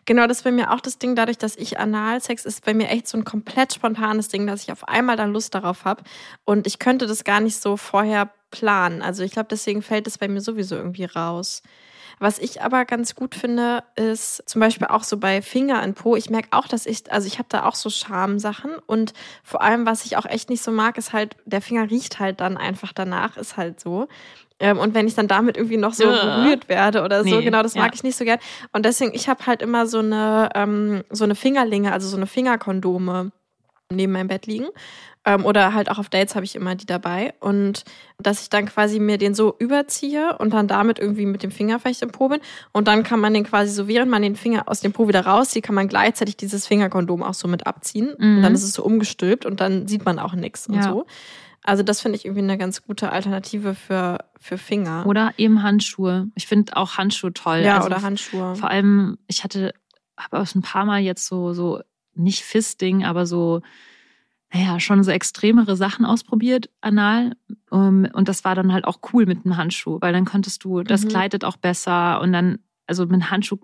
Genau, das ist bei mir auch das Ding, dadurch, dass ich Analsex ist bei mir echt so ein komplett spontanes Ding, dass ich auf einmal dann Lust darauf habe. Und ich könnte das gar nicht so vorher planen. Also ich glaube, deswegen fällt es bei mir sowieso irgendwie raus. Was ich aber ganz gut finde, ist zum Beispiel auch so bei Finger in Po. Ich merke auch, dass ich, also ich habe da auch so Schamsachen und vor allem, was ich auch echt nicht so mag, ist halt, der Finger riecht halt dann einfach danach, ist halt so. Ähm, und wenn ich dann damit irgendwie noch so Ja. berührt werde oder so, Nee, genau, das mag ja. ich nicht so gern. Und deswegen, ich habe halt immer so eine, ähm, so eine Fingerlinge, also so eine Fingerkondome neben meinem Bett liegen. Ähm, oder halt auch auf Dates habe ich immer die dabei. Und dass ich dann quasi mir den so überziehe und dann damit irgendwie mit dem Finger vielleicht im Po bin. Und dann kann man den quasi so, während man den Finger aus dem Po wieder rauszieht, kann man gleichzeitig dieses Fingerkondom auch so mit abziehen. Mhm. Und dann ist es so umgestülpt und dann sieht man auch nichts und Ja. so. Also das finde ich irgendwie eine ganz gute Alternative für, für Finger. Oder eben Handschuhe. Ich finde auch Handschuhe toll. ja, Also oder Handschuhe. Vor allem, ich hatte, habe auch ein paar Mal jetzt so, so nicht Fisting, aber so, naja, schon so extremere Sachen ausprobiert, anal. Um, und das war dann halt auch cool mit einem Handschuh, weil dann konntest du, das Mhm. gleitet auch besser und dann, also mit einem Handschuh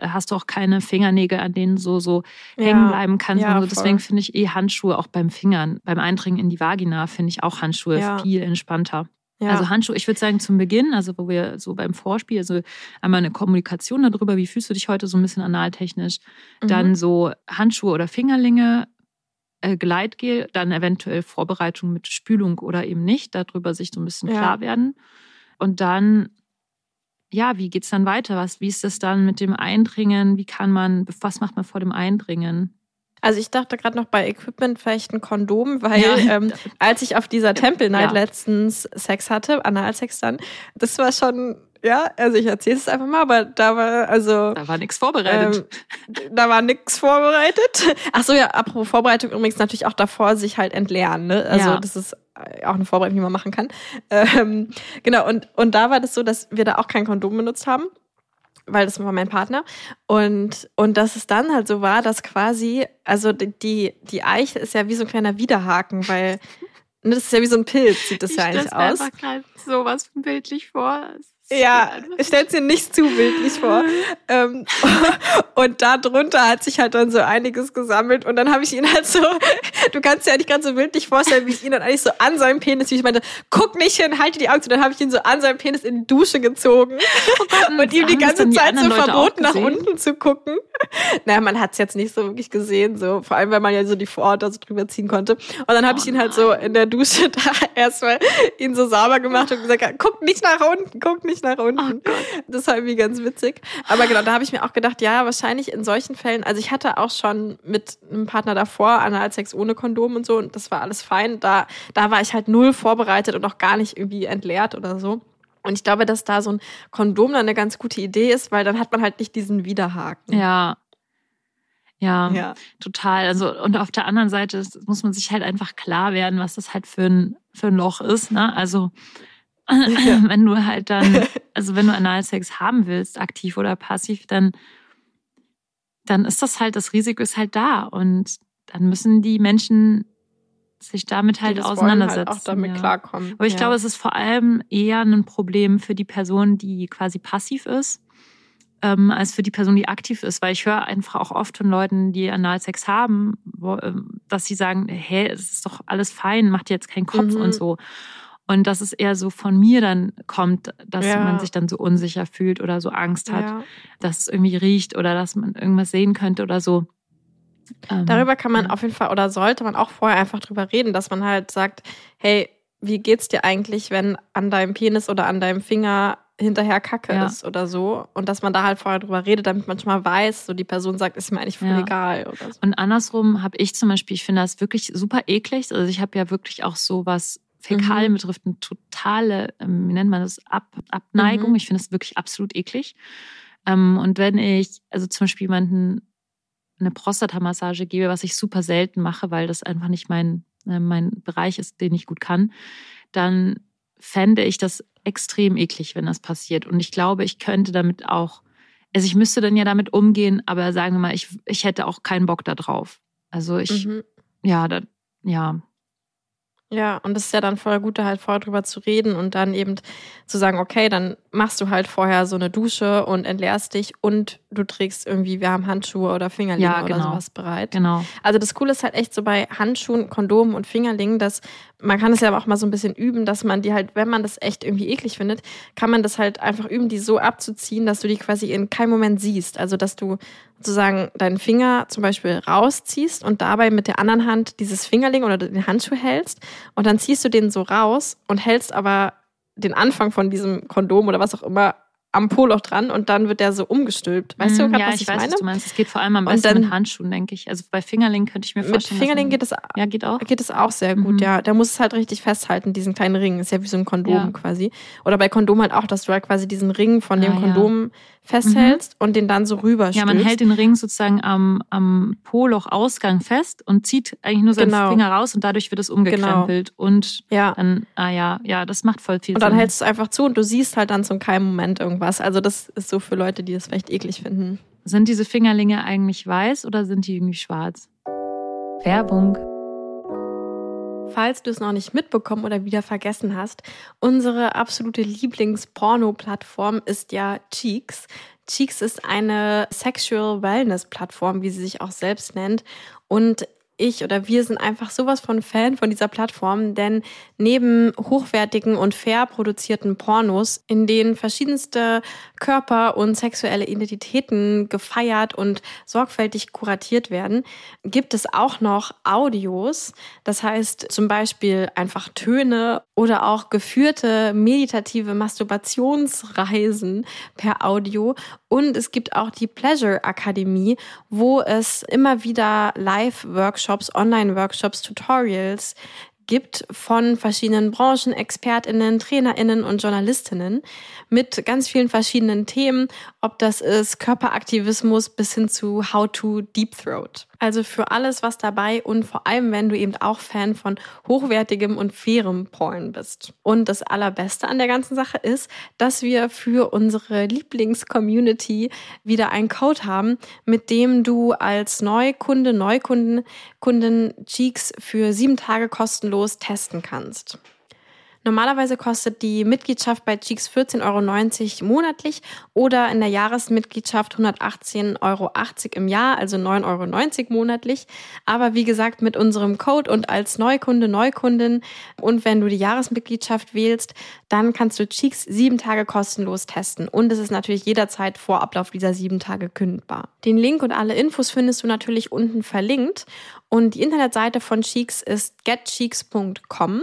hast du auch keine Fingernägel, an denen so, so hängen bleiben kannst. ja, so. Deswegen finde ich eh Handschuhe auch beim Fingern, beim Eindringen in die Vagina, finde ich auch Handschuhe Ja. viel entspannter. Ja. Also Handschuhe, ich würde sagen zum Beginn, also wo wir so beim Vorspiel, also einmal eine Kommunikation darüber, wie fühlst du dich heute so ein bisschen analtechnisch, dann Mhm. so Handschuhe oder Fingerlinge, äh, Gleitgel, dann eventuell Vorbereitung mit Spülung oder eben nicht, darüber sich so ein bisschen Ja. klar werden. Und dann, ja, wie geht's dann weiter? Was, wie ist das dann mit dem Eindringen? Wie kann man, was macht man vor dem Eindringen? Also ich dachte gerade noch bei Equipment vielleicht ein Kondom, weil Ja. ähm, als ich auf dieser Temple Night Ja. letztens Sex hatte, Analsex dann, das war schon, ja, also ich erzähle es einfach mal, aber da war also Da war nichts vorbereitet. ähm, da war nichts vorbereitet. Ach so, ja, apropos Vorbereitung übrigens natürlich auch davor sich halt entleeren, ne? Also Ja. das ist auch eine Vorbereitung, die man machen kann. Ähm, genau, und, und da war das so, dass wir da auch kein Kondom benutzt haben weil das war mein Partner. Und, und dass es dann halt so war, dass quasi, also die, die Eiche ist ja wie so ein kleiner Widerhaken, weil ne, das ist ja wie so ein Pilz, sieht das ja eigentlich aus. gerade sowas bildlich vor. Ja, stellt dir nicht zu bildlich vor. ähm, und da drunter hat sich halt dann so einiges gesammelt und dann habe ich ihn halt so, du kannst dir eigentlich ganz so bildlich vorstellen, wie ich ihn dann eigentlich so an seinem Penis, wie ich meinte, guck nicht hin, halte die Augen zu, dann habe ich ihn so an seinem Penis in die Dusche gezogen und ihm die ganze die Zeit so Leute verboten, nach unten zu gucken. Naja, man hat es jetzt nicht so wirklich gesehen, so vor allem, weil man ja so die Vorhaut so drüber ziehen konnte. Und dann habe Oh ich ihn halt so in der Dusche da erstmal ihn so sauber gemacht und gesagt, guck nicht nach unten, guck nicht nach unten. Oh das war irgendwie ganz witzig. Aber genau, da habe ich mir auch gedacht, ja, wahrscheinlich in solchen Fällen, also ich hatte auch schon mit einem Partner davor Analsex ohne Kondom und so und das war alles fein. Da, da war ich halt null vorbereitet und auch gar nicht irgendwie entleert oder so. Und ich glaube, dass da so ein Kondom dann eine ganz gute Idee ist, weil dann hat man halt nicht diesen Widerhaken. Ja. Ja, Ja. total. Also, und auf der anderen Seite muss man sich halt einfach klar werden, was das halt für ein, für ein Loch ist. Ne? Also, wenn du halt dann, also wenn du Analsex haben willst, aktiv oder passiv, dann, dann ist das halt, das Risiko ist halt da. Und dann müssen die Menschen sich damit halt auseinandersetzen. Halt auch damit ja. klarkommen. Aber ich ja. glaube, es ist vor allem eher ein Problem für die Person, die quasi passiv ist, ähm, als für die Person, die aktiv ist. Weil ich höre einfach auch oft von Leuten, die Analsex haben, wo, ähm, dass sie sagen, hey, es ist doch alles fein, macht dir jetzt keinen Kopf Mhm. und so. Und dass es eher so von mir dann kommt, dass Ja. man sich dann so unsicher fühlt oder so Angst hat, ja. dass es irgendwie riecht oder dass man irgendwas sehen könnte oder so. Ähm, Darüber kann man auf jeden Fall oder sollte man auch vorher einfach drüber reden, dass man halt sagt, hey, wie geht's dir eigentlich, wenn an deinem Penis oder an deinem Finger hinterher Kacke Ja. ist oder so und dass man da halt vorher drüber redet, damit man schon mal weiß, so die Person sagt, ist mir eigentlich voll Ja. egal oder so. Und andersrum habe ich zum Beispiel, ich finde das wirklich super eklig. Also ich habe ja wirklich auch so was Fäkalien Mhm. betrifft, eine totale, ähm, wie nennt man das, Ab Abneigung. Mhm. Ich finde das wirklich absolut eklig. Ähm, und wenn ich, also zum Beispiel jemanden eine Prostatamassage gebe, was ich super selten mache, weil das einfach nicht mein, äh, mein Bereich ist, den ich gut kann, dann fände ich das extrem eklig, wenn das passiert. Und ich glaube, ich könnte damit auch, also ich müsste dann ja damit umgehen, aber sagen wir mal, ich, ich hätte auch keinen Bock da drauf. Also ich, Mhm. ja, da, ja, Ja, und es ist ja dann voll gut, halt vorher drüber zu reden und dann eben zu sagen, okay, dann machst du halt vorher so eine Dusche und entleerst dich und du trägst irgendwie, wir haben Handschuhe oder Fingerlinge Ja, oder genau. sowas bereit. genau. Also das Coole ist halt echt so bei Handschuhen, Kondomen und Fingerlingen, dass man kann es ja aber auch mal so ein bisschen üben, dass man die halt, wenn man das echt irgendwie eklig findet, kann man das halt einfach üben, die so abzuziehen, dass du die quasi in keinem Moment siehst. Also dass du sozusagen deinen Finger zum Beispiel rausziehst und dabei mit der anderen Hand dieses Fingerling oder den Handschuh hältst und dann ziehst du den so raus und hältst aber den Anfang von diesem Kondom oder was auch immer am Po-Loch dran und dann wird der so umgestülpt. Weißt du Mm, gerade, ja, was ich, ich, weiß, meine? was du meinst. Es geht vor allem am Und besten dann- mit Handschuhen, denke ich. Also bei Fingerling könnte ich mir Mit vorstellen. dass Fingerling geht es Ja, geht auch. geht es auch sehr gut, Mhm. ja. Der muss es halt richtig festhalten, diesen kleinen Ring. Ist ja wie so ein Kondom Ja. quasi. Oder bei Kondom halt auch, dass du halt quasi diesen Ring von dem Ah, ja. Kondom festhältst und den dann so rüber Ja, man hält den Ring sozusagen am, am Po-Loch-Ausgang fest und zieht eigentlich nur seinen Genau. Finger raus und dadurch wird es umgekrempelt. Und Ja. dann, ah ja, ja, das macht voll viel Und dann Sinn. hältst du es einfach zu und du siehst halt dann zum keinen Moment irgendwas. Also das ist so für Leute, die das vielleicht eklig finden. Sind diese Fingerlinge eigentlich weiß oder sind die irgendwie schwarz? Werbung. Falls du es noch nicht mitbekommen oder wieder vergessen hast, unsere absolute Lieblings-Porno-Plattform ist ja Cheeks. Cheeks ist eine Sexual Wellness-Plattform, wie sie sich auch selbst nennt. Und ich oder wir sind einfach sowas von Fan von dieser Plattform, denn neben hochwertigen und fair produzierten Pornos, in denen verschiedenste Körper und sexuelle Identitäten gefeiert und sorgfältig kuratiert werden, gibt es auch noch Audios. Das heißt zum Beispiel einfach Töne oder auch geführte meditative Masturbationsreisen per Audio. Und es gibt auch die Pleasure Akademie, wo es immer wieder Live-Workshops, Online-Workshops, Tutorials gibt von verschiedenen Branchenexpertinnen, Trainerinnen und Journalistinnen mit ganz vielen verschiedenen Themen, ob das ist Körperaktivismus bis hin zu How to Deep Throat. Also für alles was dabei und vor allem, wenn du eben auch Fan von hochwertigem und fairem Porn bist. Und das Allerbeste an der ganzen Sache ist, dass wir für unsere Lieblings-Community wieder einen Code haben, mit dem du als Neukunde, Neukunden, Kunden Cheeks für sieben Tage kostenlos testen kannst. Normalerweise kostet die Mitgliedschaft bei Cheeks 14,90 Euro monatlich oder in der Jahresmitgliedschaft 118,80 Euro im Jahr, also 9,90 Euro monatlich. Aber wie gesagt, mit unserem Code und als Neukunde, Neukundin und wenn du die Jahresmitgliedschaft wählst, dann kannst du Cheeks sieben Tage kostenlos testen. Und es ist natürlich jederzeit vor Ablauf dieser sieben Tage kündbar. Den Link und alle Infos findest du natürlich unten verlinkt. Und die Internetseite von Cheeks ist getcheeks.com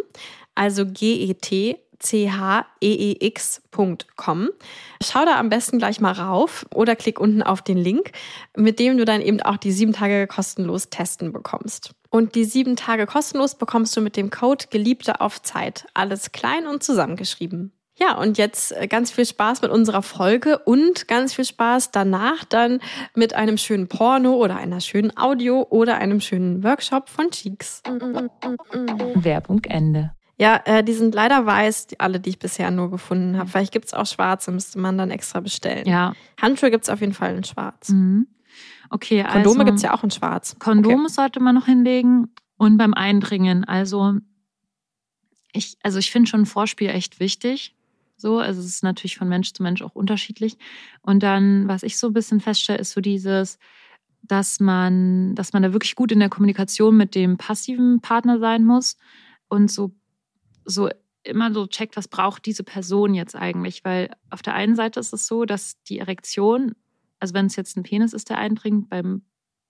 also E G-E-T-C-H-E-E-X.com. Schau da am besten gleich mal rauf oder klick unten auf den Link, mit dem du dann eben auch die sieben Tage kostenlos testen bekommst. Und die sieben Tage kostenlos bekommst du mit dem Code Geliebte auf Zeit. Alles klein und zusammengeschrieben. Ja, und jetzt äh, ganz viel Spaß mit unserer Folge und ganz viel Spaß danach dann mit einem schönen Porno oder einer schönen Audio oder einem schönen Workshop von Cheeks. Werbung Ende. Ja, äh, die sind leider weiß, die, alle, die ich bisher nur gefunden habe. Vielleicht gibt's auch schwarze, müsste man dann extra bestellen. Ja. Handschuhe gibt's auf jeden Fall in schwarz. Mhm. Okay, also. Kondome gibt's ja auch in schwarz. Kondome sollte man noch hinlegen. Und beim Eindringen, also ich, also ich finde schon ein Vorspiel echt wichtig. So, also es ist natürlich von Mensch zu Mensch auch unterschiedlich. Und dann, was ich so ein bisschen feststelle, ist so dieses, dass man, dass man da wirklich gut in der Kommunikation mit dem passiven Partner sein muss und so, so immer so checkt, was braucht diese Person jetzt eigentlich? Weil auf der einen Seite ist es so, dass die Erektion, also wenn es jetzt ein Penis ist, der eindringt, beim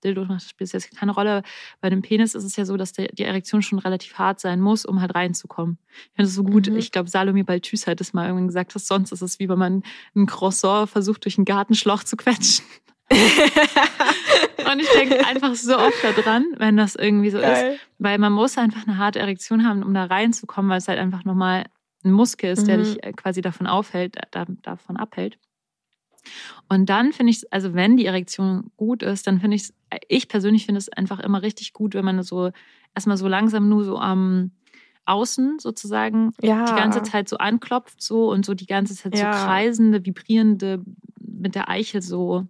Dildo spielt es jetzt keine Rolle. Bei dem Penis ist es ja so, dass der, die Erektion schon relativ hart sein muss, um halt reinzukommen. Ich finde es so gut. Mhm. Ich glaube, Salome Balthus hat es mal irgendwann gesagt, dass sonst ist es wie wenn man ein Croissant versucht, durch ein Gartenschloch zu quetschen. und ich denke einfach so oft daran, wenn das irgendwie so Geil. ist. Weil man muss einfach eine harte Erektion haben, um da reinzukommen, weil es halt einfach nochmal ein Muskel ist, mhm. der dich äh, quasi davon aufhält, äh, davon abhält. Und dann finde ich, also wenn die Erektion gut ist, dann finde ich, ich persönlich finde es einfach immer richtig gut, wenn man so erstmal so langsam nur so am Außen sozusagen ja. die ganze Zeit so anklopft so und so die ganze Zeit ja. so kreisende, vibrierende mit der Eichel so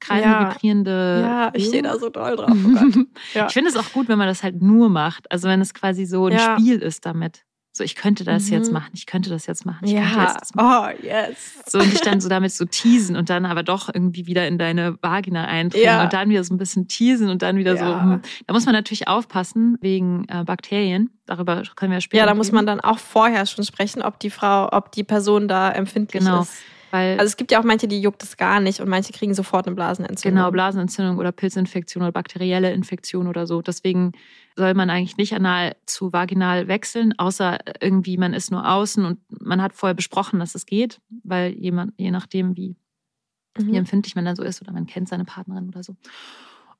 kreisende, ja. vibrierende. Ja, ich stehe da so doll drauf. Oh ja. Ich finde es auch gut, wenn man das halt nur macht. Also wenn es quasi so ein Spiel ist damit. So, ich könnte das mhm. jetzt machen, ich könnte das jetzt machen, ich ja. könnte das machen. Oh, yes. So, und dich dann so damit so teasen und dann aber doch irgendwie wieder in deine Vagina eindringen ja. und dann wieder so ein bisschen teasen und dann wieder ja. so. Hm. Da muss man natürlich aufpassen wegen äh, Bakterien. Darüber können wir später. Ja, da muss man dann auch vorher schon sprechen, ob die Frau, ob die Person da empfindlich genau. ist. Weil, also es gibt ja auch manche, die juckt es gar nicht und manche kriegen sofort eine Blasenentzündung. Genau, Blasenentzündung oder Pilzinfektion oder bakterielle Infektion oder so. Deswegen soll man eigentlich nicht anal zu vaginal wechseln, außer irgendwie man ist nur außen und man hat vorher besprochen, dass es geht, weil jemand, je nachdem, wie, mhm. wie empfindlich man dann so ist oder man kennt seine Partnerin oder so.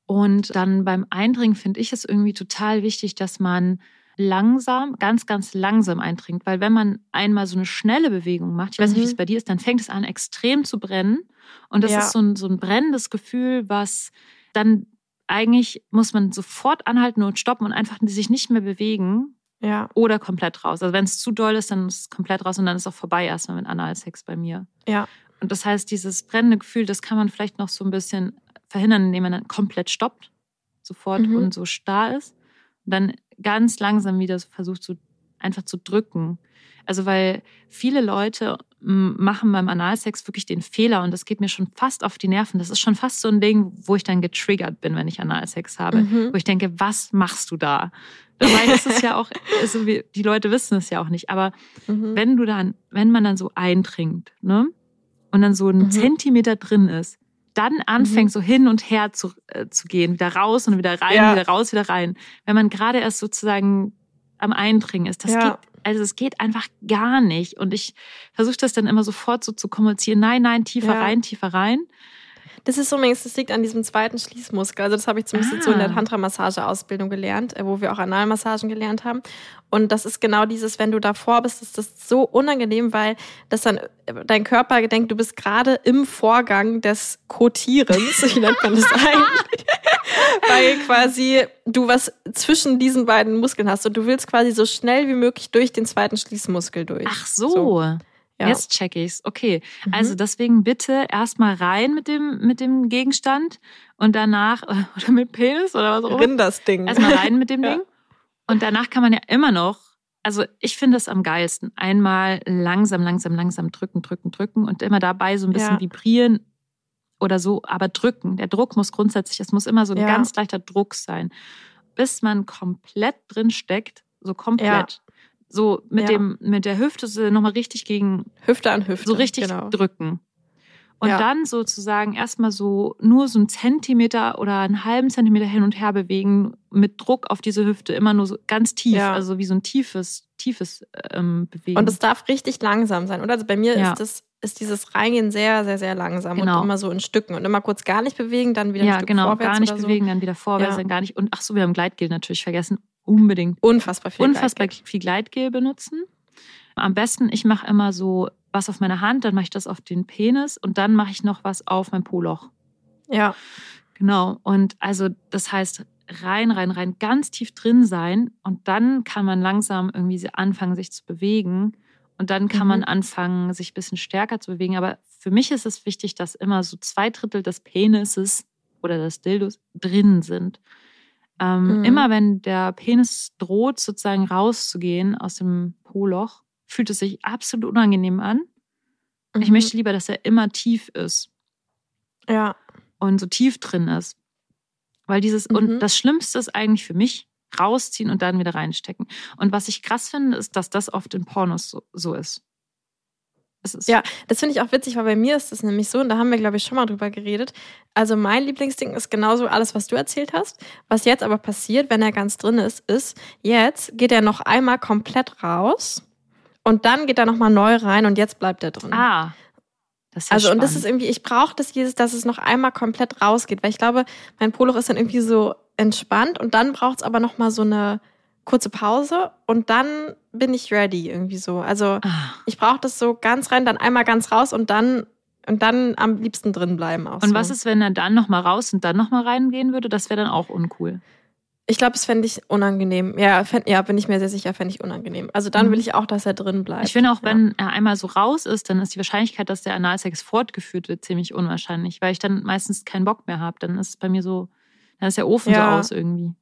Und dann beim Eindringen finde ich es irgendwie total wichtig, dass man langsam, ganz, ganz langsam eintrinkt. Weil wenn man einmal so eine schnelle Bewegung macht, ich weiß nicht, wie es mhm. bei dir ist, dann fängt es an, extrem zu brennen. Und das ja. ist so ein, so ein brennendes Gefühl, was dann eigentlich muss man sofort anhalten und stoppen und einfach sich nicht mehr bewegen. Ja. Oder komplett raus. Also wenn es zu doll ist, dann ist es komplett raus und dann ist es auch vorbei erstmal mit Analsex bei mir. Ja. Und das heißt, dieses brennende Gefühl, das kann man vielleicht noch so ein bisschen verhindern, indem man dann komplett stoppt, sofort mhm. und so starr ist. Und dann ganz langsam wieder versucht, so einfach zu drücken. Also weil viele Leute machen beim Analsex wirklich den Fehler und das geht mir schon fast auf die Nerven. Das ist schon fast so ein Ding, wo ich dann getriggert bin, wenn ich Analsex habe, mhm. wo ich denke, was machst du da? Dabei ist es ja auch, also die Leute wissen es ja auch nicht. Aber mhm. wenn du dann, wenn man dann so eintrinkt, ne, und dann so ein mhm. Zentimeter drin ist, dann anfängt, mhm. so hin und her zu, äh, zu gehen, wieder raus und wieder rein, ja. wieder raus, wieder rein. Wenn man gerade erst sozusagen am Eindringen ist, das ja. geht, also es geht einfach gar nicht. Und ich versuche das dann immer sofort so zu kommunizieren, nein, nein, tiefer ja. rein, tiefer rein. Das ist übrigens, das liegt an diesem zweiten Schließmuskel. Also das habe ich zumindest ah. so in der ah. Tantra-Massage-Ausbildung gelernt, äh, wo wir auch Analmassagen gelernt haben. Und das ist genau dieses, wenn du davor bist, ist das so unangenehm, weil das dann äh, dein Körper denkt, du bist gerade im Vorgang des Kotierens, wie nennt man das eigentlich? weil quasi du was zwischen diesen beiden Muskeln hast und du willst quasi so schnell wie möglich durch den zweiten Schließmuskel durch. Ach so. so. Ja. Jetzt check ich's. Okay. Mhm. Also deswegen bitte erstmal rein mit dem, mit dem Gegenstand und danach, oder mit Penis oder was auch immer. Rind das Ding. Erstmal rein mit dem ja. Ding. Und danach kann man ja immer noch, also ich finde es am geilsten, einmal langsam, langsam, langsam drücken, drücken, drücken und immer dabei so ein bisschen ja. vibrieren oder so, aber drücken. Der Druck muss grundsätzlich, es muss immer so ein ganz leichter Druck sein, bis man komplett drin steckt, so komplett so mit ja. dem mit der Hüfte so nochmal richtig gegen Hüfte an Hüfte so richtig genau. drücken und ja. dann sozusagen erstmal so nur so einen Zentimeter oder einen halben Zentimeter hin und her bewegen mit Druck auf diese Hüfte immer nur so ganz tief ja. also wie so ein tiefes tiefes ähm, bewegen und es darf richtig langsam sein oder also bei mir ist das ist dieses Reingehen sehr, sehr, sehr langsam genau. und immer so in Stücken und immer kurz gar nicht bewegen, dann wieder ein ja, Stück genau, vorwärts. Ja, genau, gar nicht bewegen, dann wieder vorwärts, ja. dann gar nicht. Und ach so, wir haben Gleitgel natürlich vergessen. Unbedingt. Unfassbar viel Unfassbar Gleitgel. viel Gleitgel benutzen. Am besten, ich mache immer so was auf meine Hand, dann mache ich das auf den Penis und dann mache ich noch was auf mein Po-Loch. Ja. Genau. Und also, das heißt, rein, rein, rein, ganz tief drin sein und dann kann man langsam irgendwie anfangen, sich zu bewegen. Und dann kann mhm. man anfangen, sich ein bisschen stärker zu bewegen. Aber für mich ist es wichtig, dass immer so zwei Drittel des Penises oder des Dildos drin sind. Ähm, mhm. Immer wenn der Penis droht, sozusagen rauszugehen aus dem Po-Loch, fühlt es sich absolut unangenehm an. Mhm. Ich möchte lieber, dass er immer tief ist. Ja. Und so tief drin ist. Weil dieses, mhm. und das Schlimmste ist eigentlich für mich, rausziehen und dann wieder reinstecken. Und was ich krass finde, ist, dass das oft in Pornos so, so ist. Ja, das finde ich auch witzig, weil bei mir ist das nämlich so, und da haben wir, glaube ich, schon mal drüber geredet. Also mein Lieblingsding ist genauso alles, was du erzählt hast. Was jetzt aber passiert, wenn er ganz drin ist, ist, jetzt geht er noch einmal komplett raus und dann geht er nochmal neu rein und jetzt bleibt er drin. Ah. Das ist ja also, spannend. und das ist irgendwie, ich brauche das jedes, dass es noch einmal komplett rausgeht, weil ich glaube, mein Poloch ist dann irgendwie so entspannt und dann braucht es aber nochmal so eine kurze Pause und dann bin ich ready irgendwie so. Also Ach. ich brauche das so ganz rein, dann einmal ganz raus und dann und dann am liebsten drin bleiben auch. Und so. was ist, wenn er dann nochmal raus und dann nochmal reingehen würde? Das wäre dann auch uncool. Ich glaube, das fände ich unangenehm. Ja, fänd, ja, bin ich mir sehr sicher, fände ich unangenehm. Also dann mhm. will ich auch, dass er drin bleibt. Ich finde auch, ja. wenn er einmal so raus ist, dann ist die Wahrscheinlichkeit, dass der Analsex fortgeführt wird, ziemlich unwahrscheinlich, weil ich dann meistens keinen Bock mehr habe. Dann ist es bei mir so, dann ist der Ofen ja. so aus irgendwie.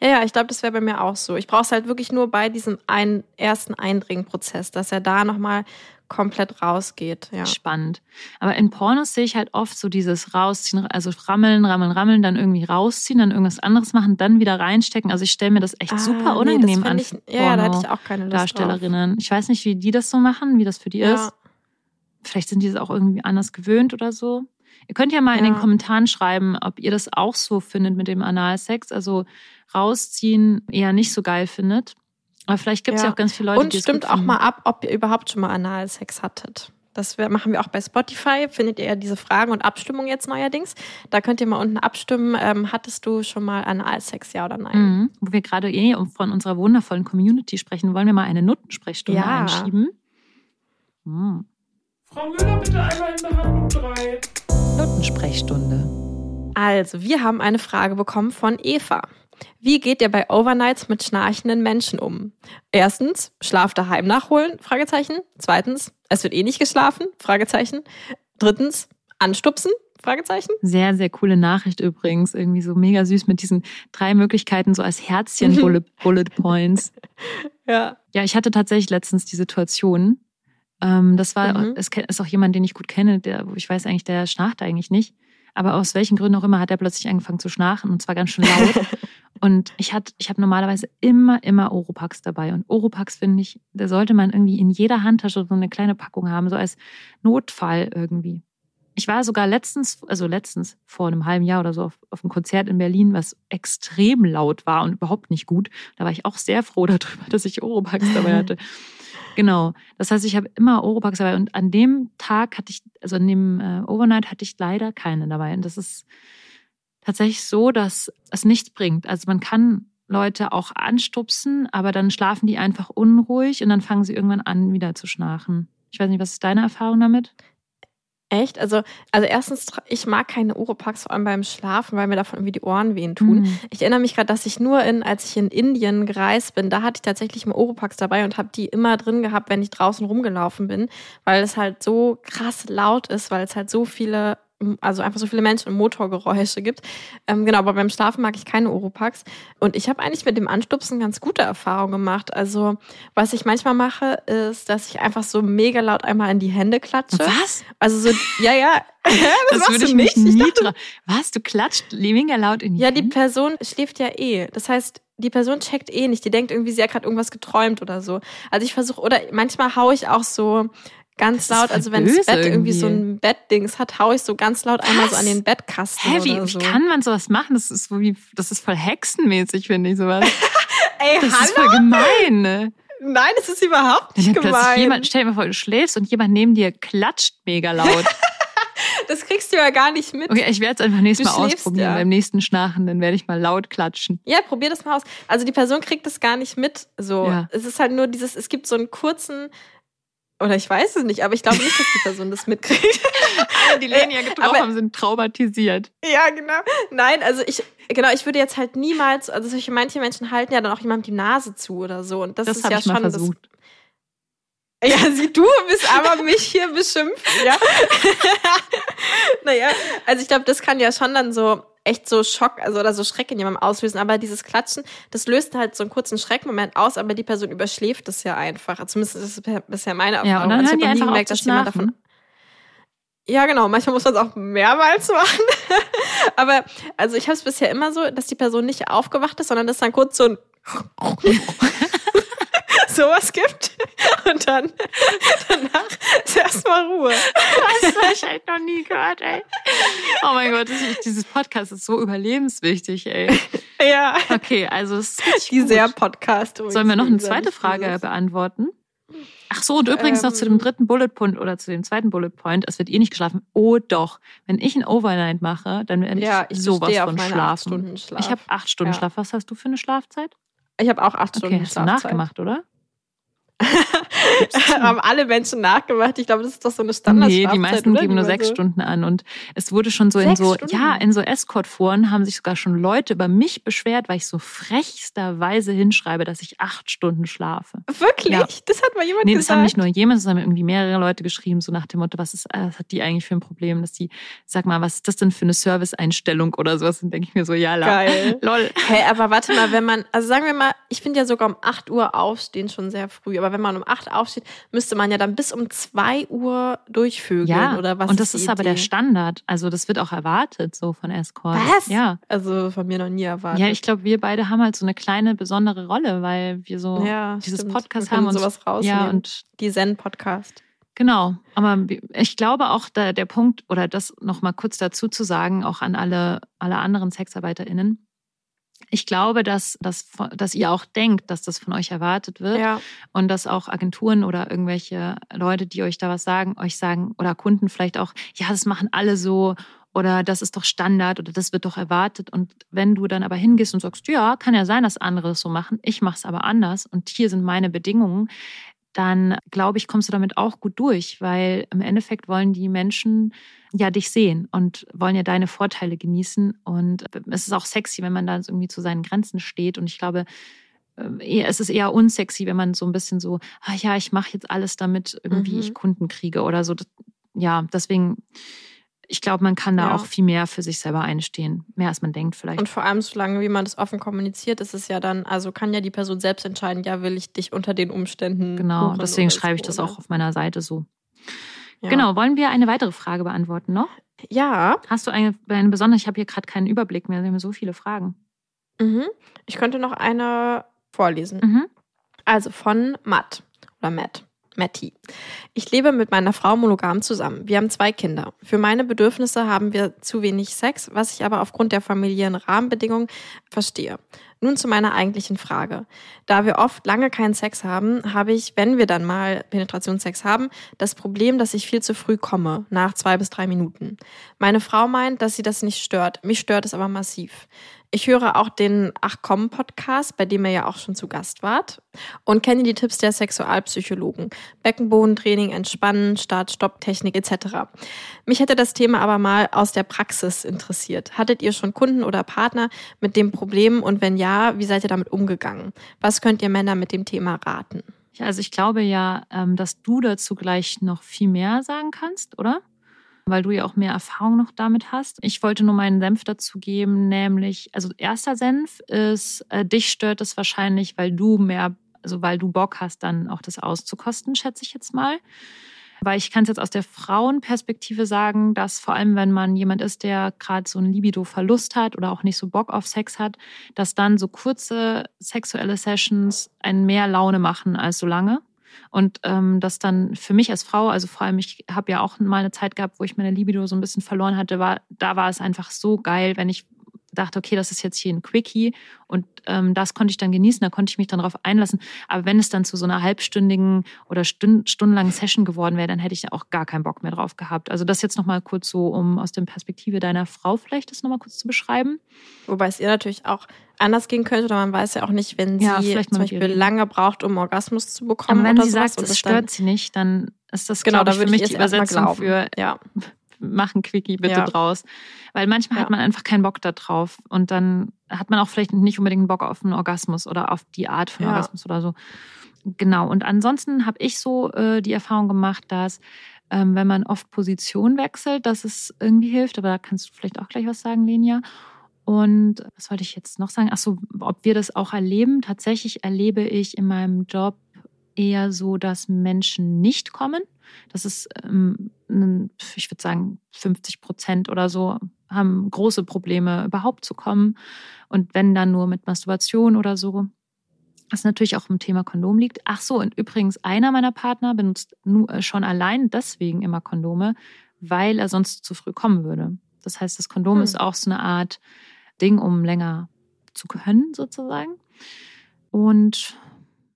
Ja, ja, ich glaube, das wäre bei mir auch so. Ich brauche es halt wirklich nur bei diesem ein, ersten Eindringprozess, dass er da nochmal komplett rausgeht. Ja. Spannend. Aber in Pornos sehe ich halt oft so dieses Rausziehen, also rammeln, rammeln, rammeln, dann irgendwie rausziehen, dann irgendwas anderes machen, dann wieder reinstecken. Also ich stelle mir das echt ah, super unangenehm nee, an. Ich, ja, da hatte ich auch keine Lust Darstellerinnen. Drauf. Ich weiß nicht, wie die das so machen, wie das für die ja. ist. Vielleicht sind die es auch irgendwie anders gewöhnt oder so. Ihr könnt ja mal ja. in den Kommentaren schreiben, ob ihr das auch so findet mit dem Analsex. Also rausziehen eher nicht so geil findet. Aber vielleicht gibt es ja. ja. auch ganz viele Leute, Und die stimmt auch mal ab, ob ihr überhaupt schon mal Analsex hattet. Das machen wir auch bei Spotify. Findet ihr ja diese Fragen und Abstimmung jetzt neuerdings. Da könnt ihr mal unten abstimmen. Ähm, hattest du schon mal Analsex, ja oder nein? Mhm. Wo wir gerade eh von unserer wundervollen Community sprechen, wollen wir mal eine Notensprechstunde ja. einschieben. Mhm. Frau Müller, bitte einmal in Behandlung 3. Notensprechstunde. Also, wir haben eine Frage bekommen von Eva. Wie geht ihr bei Overnights mit schnarchenden Menschen um? Erstens, Schlaf daheim nachholen? Fragezeichen. Zweitens, es wird eh nicht geschlafen? Fragezeichen. Drittens, anstupsen? Fragezeichen. Sehr, sehr coole Nachricht übrigens. Irgendwie so mega süß mit diesen drei Möglichkeiten so als Herzchen Bullet, Bullet Points. ja. Ja, ich hatte tatsächlich letztens die Situation. Ähm, das war, mhm. es ist auch jemand, den ich gut kenne, der, wo ich weiß eigentlich, der schnarcht eigentlich nicht. Aber aus welchen Gründen auch immer hat er plötzlich angefangen zu schnarchen und zwar ganz schön laut. und ich hatte, ich habe normalerweise immer, immer Oropax dabei. Und Oropax finde ich, da sollte man irgendwie in jeder Handtasche so eine kleine Packung haben, so als Notfall irgendwie. Ich war sogar letztens, also letztens vor einem halben Jahr oder so auf, auf einem Konzert in Berlin, was extrem laut war und überhaupt nicht gut. Da war ich auch sehr froh darüber, dass ich Oropax dabei hatte. Genau. Das heißt, ich habe immer Oropax dabei und an dem Tag hatte ich, also an dem äh, Overnight hatte ich leider keine dabei. Und das ist tatsächlich so, dass es nichts bringt. Also man kann Leute auch anstupsen, aber dann schlafen die einfach unruhig und dann fangen sie irgendwann an, wieder zu schnarchen. Ich weiß nicht, was ist deine Erfahrung damit? Echt? Also, also erstens, ich mag keine Oropax, vor allem beim Schlafen, weil mir davon irgendwie die Ohren wehen tun. Mhm. Ich erinnere mich gerade, dass ich nur in, als ich in Indien gereist bin, da hatte ich tatsächlich mal Oropax dabei und habe die immer drin gehabt, wenn ich draußen rumgelaufen bin, weil es halt so krass laut ist, weil es halt so viele also einfach so viele Menschen und Motorgeräusche gibt. Ähm, genau, aber beim Schlafen mag ich keine Oropax. Und ich habe eigentlich mit dem Anstupsen ganz gute Erfahrungen gemacht. Also, was ich manchmal mache, ist, dass ich einfach so mega laut einmal in die Hände klatsche. Was? Also so, ja, ja. das, das würde ich nicht. nie dachte, Was? Du klatscht mega laut in die Ja, Hände? die Person schläft ja eh. Das heißt, die Person checkt eh nicht. Die denkt irgendwie, sie hat gerade irgendwas geträumt oder so. Also ich versuche, oder manchmal haue ich auch so ganz laut, also wenn das Bett irgendwie. irgendwie so ein Bettdings hat, haue ich so ganz laut Was? einmal so an den Bettkasten. Hä, wie, oder so. wie kann man sowas machen? Das ist, wie, das ist voll hexenmäßig, finde ich sowas. Ey, das hallo? ist voll gemein. Ne? Nein, das ist überhaupt nicht gemein. Jemand, stell dir mal vor, du schläfst und jemand neben dir klatscht mega laut. das kriegst du ja gar nicht mit. Okay, ich werde es einfach nächstes Mal ausprobieren. Ja. Beim nächsten Schnarchen, dann werde ich mal laut klatschen. Ja, probier das mal aus. Also die Person kriegt das gar nicht mit. So, ja. es ist halt nur dieses, es gibt so einen kurzen oder ich weiß es nicht, aber ich glaube nicht, dass die Person das mitkriegt. Alle, die Lenia getroffen haben, sind traumatisiert. Ja, genau. Nein, also ich, genau, ich würde jetzt halt niemals, also solche manche Menschen halten ja dann auch jemandem die Nase zu oder so. Und das, das ist ja schon das. Ja, sieh, du bist aber mich hier beschimpfen, ja. naja, also ich glaube, das kann ja schon dann so echt so Schock, also oder so Schreck in jemandem auslösen. Aber dieses Klatschen, das löst halt so einen kurzen Schreckmoment aus, aber die Person überschläft es ja einfach. Zumindest ist das bisher meine Erfahrung. Ja, und dann Also ich die hab noch nie gemerkt, dass jemand davon ja, genau. Manchmal muss man es auch mehrmals machen. Aber also ich habe es bisher immer so, dass die Person nicht aufgewacht ist, sondern dass dann kurz so ein sowas gibt. Und dann danach ist erstmal Ruhe. Das habe ich halt noch nie gehört, ey. Oh mein Gott, ist, dieses Podcast ist so überlebenswichtig, ey. Ja. Okay, also es ist gut. sehr Podcast. Sollen wir noch eine zweite Frage beantworten? Ach so, und übrigens noch zu dem Ähm. dritten Bullet Point oder zu dem zweiten Bullet Point. Es wird eh nicht geschlafen. Oh doch. Wenn ich ein Overnight mache, dann werde ich, Ja, ich sowas von schlafen. Stunden Schlaf. Ich habe acht Stunden Ja. Schlaf. Was hast du für eine Schlafzeit? Ich habe auch acht Okay, Stunden hast du nachgemacht, oder? Haben alle Menschen nachgemacht. Ich glaube, das ist doch so eine Standard. Nee, die meisten geben nur sechs so- Stunden an. Und es wurde schon so in Sechs so, Stunden? ja, in so Escort-Foren haben sich sogar schon Leute über mich beschwert, weil ich so frechsterweise hinschreibe, dass ich acht Stunden schlafe. Wirklich? Ja. Das hat mal jemand Nee, das gesagt. haben nicht nur jemand, haben irgendwie mehrere Leute geschrieben, so nach dem Motto, was ist, äh, was hat die eigentlich für ein Problem, dass die, sag mal, was ist das denn für eine Serviceeinstellung oder sowas? Dann denke ich mir so, ja, la, Geil. lol. Hey, aber warte mal, wenn man, also sagen wir mal, ich finde ja sogar um 8 Uhr aufstehen schon sehr früh, aber wenn man um 8 aufsteht, müsste man ja dann bis um 2 Uhr durchvögeln Ja, oder was und das die ist aber der? Standard. Also das wird auch erwartet, so von Escort. Was? Ja. Also von mir noch nie erwartet. Ja, ich glaube, wir beide haben halt so eine kleine besondere Rolle, weil wir so Ja, dieses stimmt. Podcast Wir haben und sowas rausnehmen. ja und die Zen-Podcast. Genau, aber ich glaube auch, da, der Punkt, oder das nochmal kurz dazu zu sagen, auch an alle, alle anderen SexarbeiterInnen, ich glaube, dass, dass, dass ihr auch denkt, dass das von euch erwartet wird Ja. und dass auch Agenturen oder irgendwelche Leute, die euch da was sagen, euch sagen, oder Kunden vielleicht auch, ja, das machen alle so oder das ist doch Standard oder das wird doch erwartet. Und wenn du dann aber hingehst und sagst, ja, kann ja sein, dass andere es so machen, ich mache es aber anders und hier sind meine Bedingungen, dann glaube ich, kommst du damit auch gut durch, weil im Endeffekt wollen die Menschen ja dich sehen und wollen ja deine Vorteile genießen. Und es ist auch sexy, wenn man da irgendwie zu seinen Grenzen steht. Und ich glaube, äh, es ist eher unsexy, wenn man so ein bisschen so, ah ja, ich mache jetzt alles, damit irgendwie Mhm. ich Kunden kriege oder so. Ja, deswegen, ich glaube, man kann da Ja. auch viel mehr für sich selber einstehen. Mehr als man denkt vielleicht. Und vor allem, solange wie man das offen kommuniziert, ist es ja dann, also kann ja die Person selbst entscheiden, ja, will ich dich unter den Umständen. genau, deswegen schreibe ich das auch auf meiner Seite so. Ja. Genau, wollen wir eine weitere Frage beantworten noch? Ja, Hast du eine, eine besondere, ich habe hier gerade keinen Überblick mehr, wir haben so viele Fragen. mhm. ich könnte noch eine vorlesen. Mhm. Also von Matt oder Matt. Matti. Ich lebe mit meiner Frau monogam zusammen. Wir haben zwei Kinder. Für meine Bedürfnisse haben wir zu wenig Sex, was ich aber aufgrund der familiären Rahmenbedingungen verstehe. Nun zu meiner eigentlichen Frage. Da wir oft lange keinen Sex haben, habe ich, wenn wir dann mal Penetrationssex haben, das Problem, dass ich viel zu früh komme, nach zwei bis drei Minuten. Meine Frau meint, dass sie das nicht stört. Mich stört es aber massiv. Ich höre auch den Ach komm Podcast, bei dem ihr ja auch schon zu Gast wart und kenne die Tipps der Sexualpsychologen. Beckenbodentraining, Entspannen, Start, Stopp, Technik etc. Mich hätte das Thema aber mal aus der Praxis interessiert. Hattet ihr schon Kunden oder Partner mit dem Problem und wenn ja, wie seid ihr damit umgegangen? Was könnt ihr Männer mit dem Thema raten? Ja, Also ich glaube ja, ähm, dass du dazu gleich noch viel mehr sagen kannst, oder? Weil du ja auch mehr Erfahrung noch damit hast. Ich wollte nur meinen Senf dazu geben, nämlich, also erster Senf ist, äh, dich stört es wahrscheinlich, weil du mehr, also weil du Bock hast, dann auch das auszukosten, schätze ich jetzt mal. Weil ich kann es jetzt aus der Frauenperspektive sagen, dass vor allem, wenn man jemand ist, der gerade so einen Libido-Verlust hat oder auch nicht so Bock auf Sex hat, dass dann so kurze sexuelle Sessions einen mehr Laune machen als so lange. Und ähm, das dann für mich als Frau, also vor allem, ich habe ja auch mal eine Zeit gehabt, wo ich meine Libido so ein bisschen verloren hatte, war, da war es einfach so geil, wenn ich dachte, okay, das ist jetzt hier ein Quickie und ähm, das konnte ich dann genießen, da konnte ich mich dann darauf einlassen. Aber wenn es dann zu so einer halbstündigen oder stund stundenlangen Session geworden wäre, dann hätte ich auch gar keinen Bock mehr drauf gehabt. Also das jetzt nochmal kurz so, um aus der Perspektive deiner Frau vielleicht das nochmal kurz zu beschreiben. Wobei es ihr natürlich auch anders gehen könnte oder man weiß ja auch nicht, wenn sie Ja, zum Beispiel lange braucht, um Orgasmus zu bekommen Aber wenn sie sagt, es stört sie nicht, dann ist das, Genau, glaube da ich, für mich ich die Übersetzung für Ja. Mach ein Quickie bitte Ja. draus. Weil manchmal Ja. hat man einfach keinen Bock da drauf. Und dann hat man auch vielleicht nicht unbedingt Bock auf einen Orgasmus oder auf die Art von Ja. Orgasmus oder so. Genau. Und ansonsten habe ich so äh, die Erfahrung gemacht, dass ähm, wenn man oft Position wechselt, dass es irgendwie hilft. Aber da kannst du vielleicht auch gleich was sagen, Lenia. Und was wollte ich jetzt noch sagen? Ach so, ob wir das auch erleben? Tatsächlich erlebe ich in meinem Job eher so, dass Menschen nicht kommen. Das ist, ähm, ich würde sagen, 50 Prozent oder so haben große Probleme, überhaupt zu kommen. Und wenn dann nur mit Masturbation oder so. Was natürlich auch im Thema Kondom liegt. Ach so, und übrigens, einer meiner Partner benutzt nur, äh, schon allein deswegen immer Kondome, weil er sonst zu früh kommen würde. Das heißt, das Kondom hm. ist auch so eine Art Ding, um länger zu können, sozusagen. Und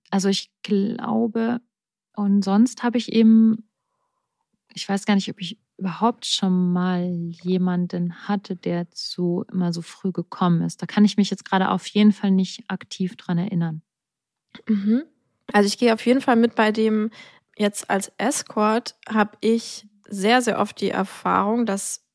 also ich glaube, und sonst habe ich eben, ich weiß gar nicht, ob ich überhaupt schon mal jemanden hatte, der so immer so früh gekommen ist. Da kann ich mich jetzt gerade auf jeden Fall nicht aktiv dran erinnern. Mhm. Also ich gehe auf jeden Fall mit bei dem, jetzt als Escort habe ich sehr, sehr oft die Erfahrung, dass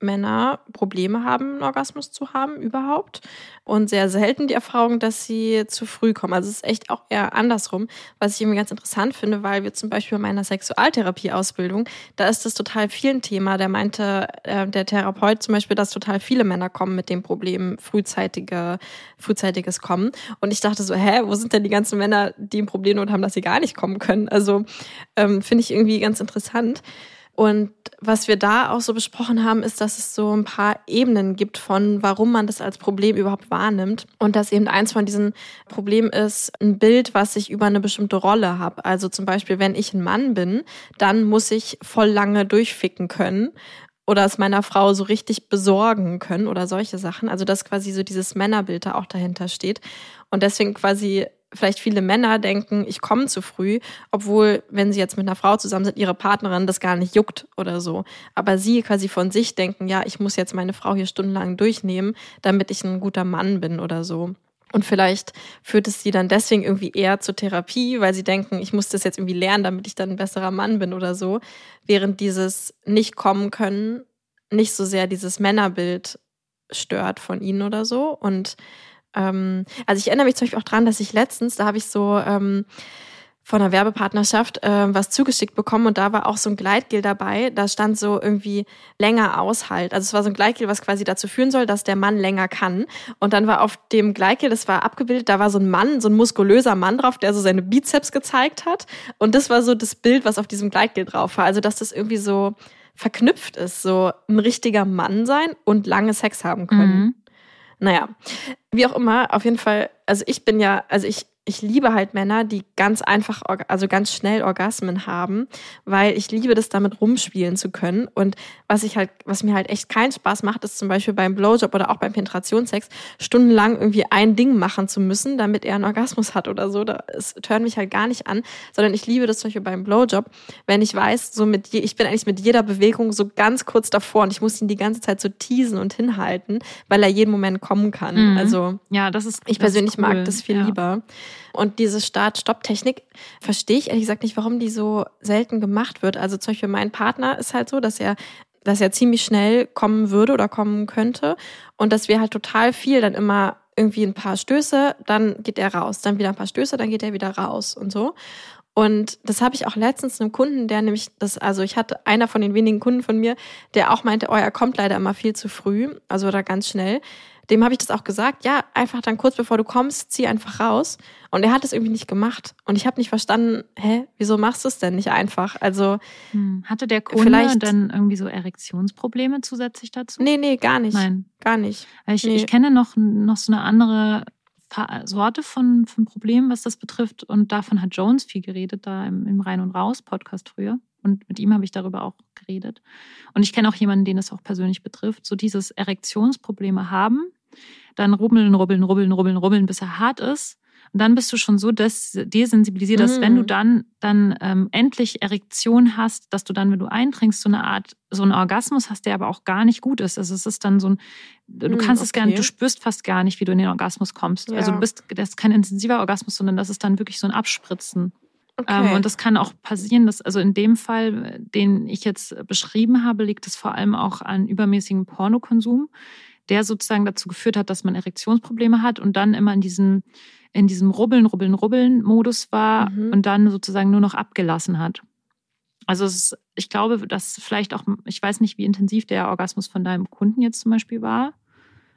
Männer Probleme haben, einen Orgasmus zu haben überhaupt. Und sehr selten die Erfahrung, dass sie zu früh kommen. Also es ist echt auch eher andersrum, was ich irgendwie ganz interessant finde, weil wir zum Beispiel bei meiner Sexualtherapieausbildung, da ist das total viel ein Thema. Der meinte, äh, der Therapeut zum Beispiel, dass total viele Männer kommen mit dem Problem frühzeitige, frühzeitiges Kommen. Und ich dachte so, hä, wo sind denn die ganzen Männer, die ein Problem und haben, dass sie gar nicht kommen können? Also ähm, finde ich irgendwie ganz interessant. Und was wir da auch so besprochen haben, ist, dass es so ein paar Ebenen gibt von, warum man das als Problem überhaupt wahrnimmt. Und dass eben eins von diesen Problemen ist, ein Bild, was ich über eine bestimmte Rolle habe. Also zum Beispiel, wenn ich ein Mann bin, dann muss ich voll lange durchficken können oder es meiner Frau so richtig besorgen können oder solche Sachen. Also dass quasi so dieses Männerbild da auch dahinter steht. Und deswegen quasi vielleicht viele Männer denken, ich komme zu früh, obwohl, wenn sie jetzt mit einer Frau zusammen sind, ihre Partnerin das gar nicht juckt oder so. Aber sie quasi von sich denken, ja, ich muss jetzt meine Frau hier stundenlang durchnehmen, damit ich ein guter Mann bin oder so. Und vielleicht führt es sie dann deswegen irgendwie eher zur Therapie, weil sie denken, ich muss das jetzt irgendwie lernen, damit ich dann ein besserer Mann bin oder so. Während dieses nicht kommen können nicht so sehr dieses Männerbild stört von ihnen oder so. Und ähm, also ich erinnere mich zum Beispiel auch dran, dass ich letztens, da habe ich so ähm, von einer Werbepartnerschaft äh, was zugeschickt bekommen und da war auch so ein Gleitgel dabei. Da stand so irgendwie länger Aushalt. Also es war so ein Gleitgel, was quasi dazu führen soll, dass der Mann länger kann. Und dann war auf dem Gleitgel, das war abgebildet, da war so ein Mann, so ein muskulöser Mann drauf, der so seine Bizeps gezeigt hat. Und das war so das Bild, was auf diesem Gleitgel drauf war. Also dass das irgendwie so verknüpft ist, so ein richtiger Mann sein und lange Sex haben können. Mhm. Naja, wie auch immer, auf jeden Fall, also ich bin ja, also ich ich liebe halt Männer, die ganz einfach, also ganz schnell Orgasmen haben, weil ich liebe das damit rumspielen zu können. Und was ich halt, was mir halt echt keinen Spaß macht, ist zum Beispiel beim Blowjob oder auch beim Penetrationssex stundenlang irgendwie ein Ding machen zu müssen, damit er einen Orgasmus hat oder so. Das tönt mich halt gar nicht an, sondern ich liebe das zum Beispiel beim Blowjob, wenn ich weiß, so mit, je, ich bin eigentlich mit jeder Bewegung so ganz kurz davor und ich muss ihn die ganze Zeit so teasen und hinhalten, weil er jeden Moment kommen kann. Mhm. Also ja, das ist ich persönlich ist cool. mag das viel ja. lieber. Und diese Start-Stopp-Technik verstehe ich ehrlich gesagt nicht, warum die so selten gemacht wird. Also zum Beispiel mein Partner ist halt so, dass er dass er ziemlich schnell kommen würde oder kommen könnte und dass wir halt total viel dann immer irgendwie ein paar Stöße, dann geht er raus, dann wieder ein paar Stöße, dann geht er wieder raus und so. Und das habe ich auch letztens einem Kunden, der nämlich das, also ich hatte einer von den wenigen Kunden von mir, der auch meinte, oh, er kommt leider immer viel zu früh, also oder ganz schnell dem habe ich das auch gesagt, ja, einfach dann kurz bevor du kommst, zieh einfach raus. Und er hat es irgendwie nicht gemacht. Und ich habe nicht verstanden, hä, wieso machst du es denn nicht einfach? Also hm. hatte der Kunde vielleicht, dann irgendwie so Erektionsprobleme zusätzlich dazu? Nee, nee, gar nicht. Nein. Gar nicht. Ich, nee. ich kenne noch, noch so eine andere Sorte von, von Problemen, was das betrifft. Und davon hat Jones viel geredet, da im, im Rein und Raus Podcast früher. Und mit ihm habe ich darüber auch geredet. Und ich kenne auch jemanden, den es auch persönlich betrifft. So dieses Erektionsprobleme haben, dann rubbeln, rubbeln, rubbeln, rubbeln, rubbeln, bis er hart ist. Und dann bist du schon so des, desensibilisiert, dass mhm. wenn du dann, dann ähm, endlich Erektion hast, dass du dann, wenn du eintrinkst, so eine Art, so einen Orgasmus hast, der aber auch gar nicht gut ist. Also es ist dann so ein, du mhm, kannst okay. es gar nicht, du spürst fast gar nicht, wie du in den Orgasmus kommst. Ja. Also du bist, das ist kein intensiver Orgasmus, sondern das ist dann wirklich so ein Abspritzen. Ähm, okay. und das kann auch passieren, dass, also in dem Fall, den ich jetzt beschrieben habe, liegt es vor allem auch an übermäßigem Pornokonsum der sozusagen dazu geführt hat, dass man Erektionsprobleme hat und dann immer in diesem, in diesem Rubbeln, Rubbeln, Rubbeln Modus war mhm. und dann sozusagen nur noch abgelassen hat. Also ist, ich glaube, dass vielleicht auch, ich weiß nicht, wie intensiv der Orgasmus von deinem Kunden jetzt zum Beispiel war,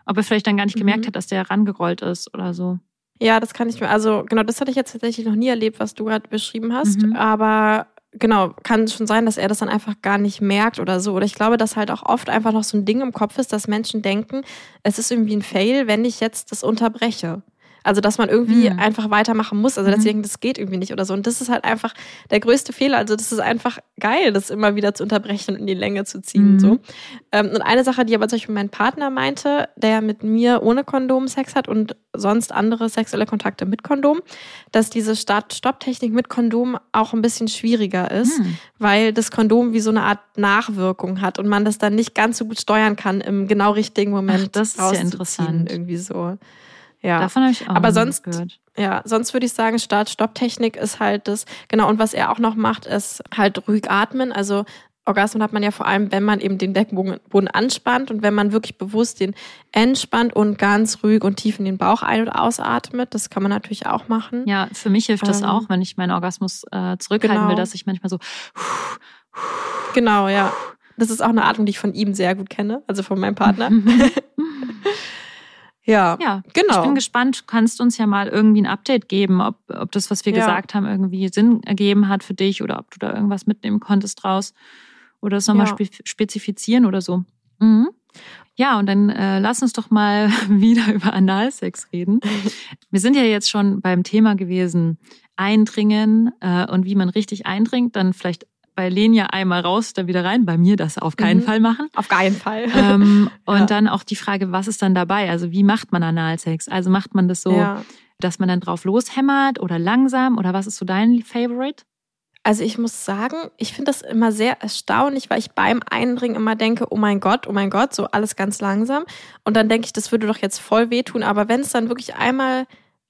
Ob er vielleicht dann gar nicht gemerkt Mhm. hat, dass der herangerollt ist oder so. Ja, das kann ich mir, also genau, das hatte ich jetzt tatsächlich noch nie erlebt, was du gerade beschrieben hast. Mhm. Aber genau, kann schon sein, dass er das dann einfach gar nicht merkt oder so. Oder ich glaube, dass halt auch oft einfach noch so ein Ding im Kopf ist, dass Menschen denken, es ist irgendwie ein Fail, wenn ich jetzt das unterbreche. Also, dass man irgendwie Mhm. einfach weitermachen muss. Also, dass Mhm. sie denken, das geht irgendwie nicht oder so. Und das ist halt einfach der größte Fehler. Also, das ist einfach geil, das immer wieder zu unterbrechen und in die Länge zu ziehen. Mhm. So. Ähm, und eine Sache, die aber zum Beispiel mein Partner meinte, der mit mir ohne Kondom Sex hat und sonst andere sexuelle Kontakte mit Kondom, dass diese Start-Stopp-Technik mit Kondom auch ein bisschen schwieriger ist, Hm. weil das Kondom wie so eine Art Nachwirkung hat und man das dann nicht ganz so gut steuern kann im genau richtigen Moment. Ach, das ist ja interessant. Irgendwie so. Ja. Davon habe ich auch Aber sonst- gehört. Ja, sonst würde ich sagen, Start-Stopp-Technik ist halt das, genau, und was er auch noch macht, ist halt ruhig atmen. Also Orgasmen hat man ja vor allem, wenn man eben den Beckenboden Boden anspannt und wenn man wirklich bewusst den entspannt und ganz ruhig und tief in den Bauch ein- und ausatmet. Das kann man natürlich auch machen. Ja, für mich hilft das Ähm, auch, wenn ich meinen Orgasmus äh, zurückhalten genau. will, dass ich manchmal so Genau, ja. Das ist auch eine Atmung, die ich von ihm sehr gut kenne, also von meinem Partner. Ja, Ja, genau. ich bin gespannt. Du kannst uns ja mal irgendwie ein Update geben, ob, ob das, was wir Ja. gesagt haben, irgendwie Sinn ergeben hat für dich oder ob du da irgendwas mitnehmen konntest draus oder es nochmal Ja. spe spezifizieren oder so. Mhm. Ja, und dann äh, lass uns doch mal wieder über Analsex reden. Wir sind ja jetzt schon beim Thema gewesen, Eindringen äh, und wie man richtig eindringt. Dann vielleicht bei Lenia einmal raus, dann wieder rein. Bei mir das auf keinen Mhm. Fall machen. Auf keinen Fall. Ähm, und Ja. dann auch die Frage, was ist dann dabei? Also wie macht man Analsex? Also macht man das so, ja. dass man dann drauf loshämmert oder langsam oder was ist so dein Favorite? Also ich muss sagen, ich finde das immer sehr erstaunlich, weil ich beim Eindringen immer denke, oh mein Gott, oh mein Gott, so alles ganz langsam. Und dann denke ich, das würde doch jetzt voll wehtun. Aber wenn es dann wirklich einmal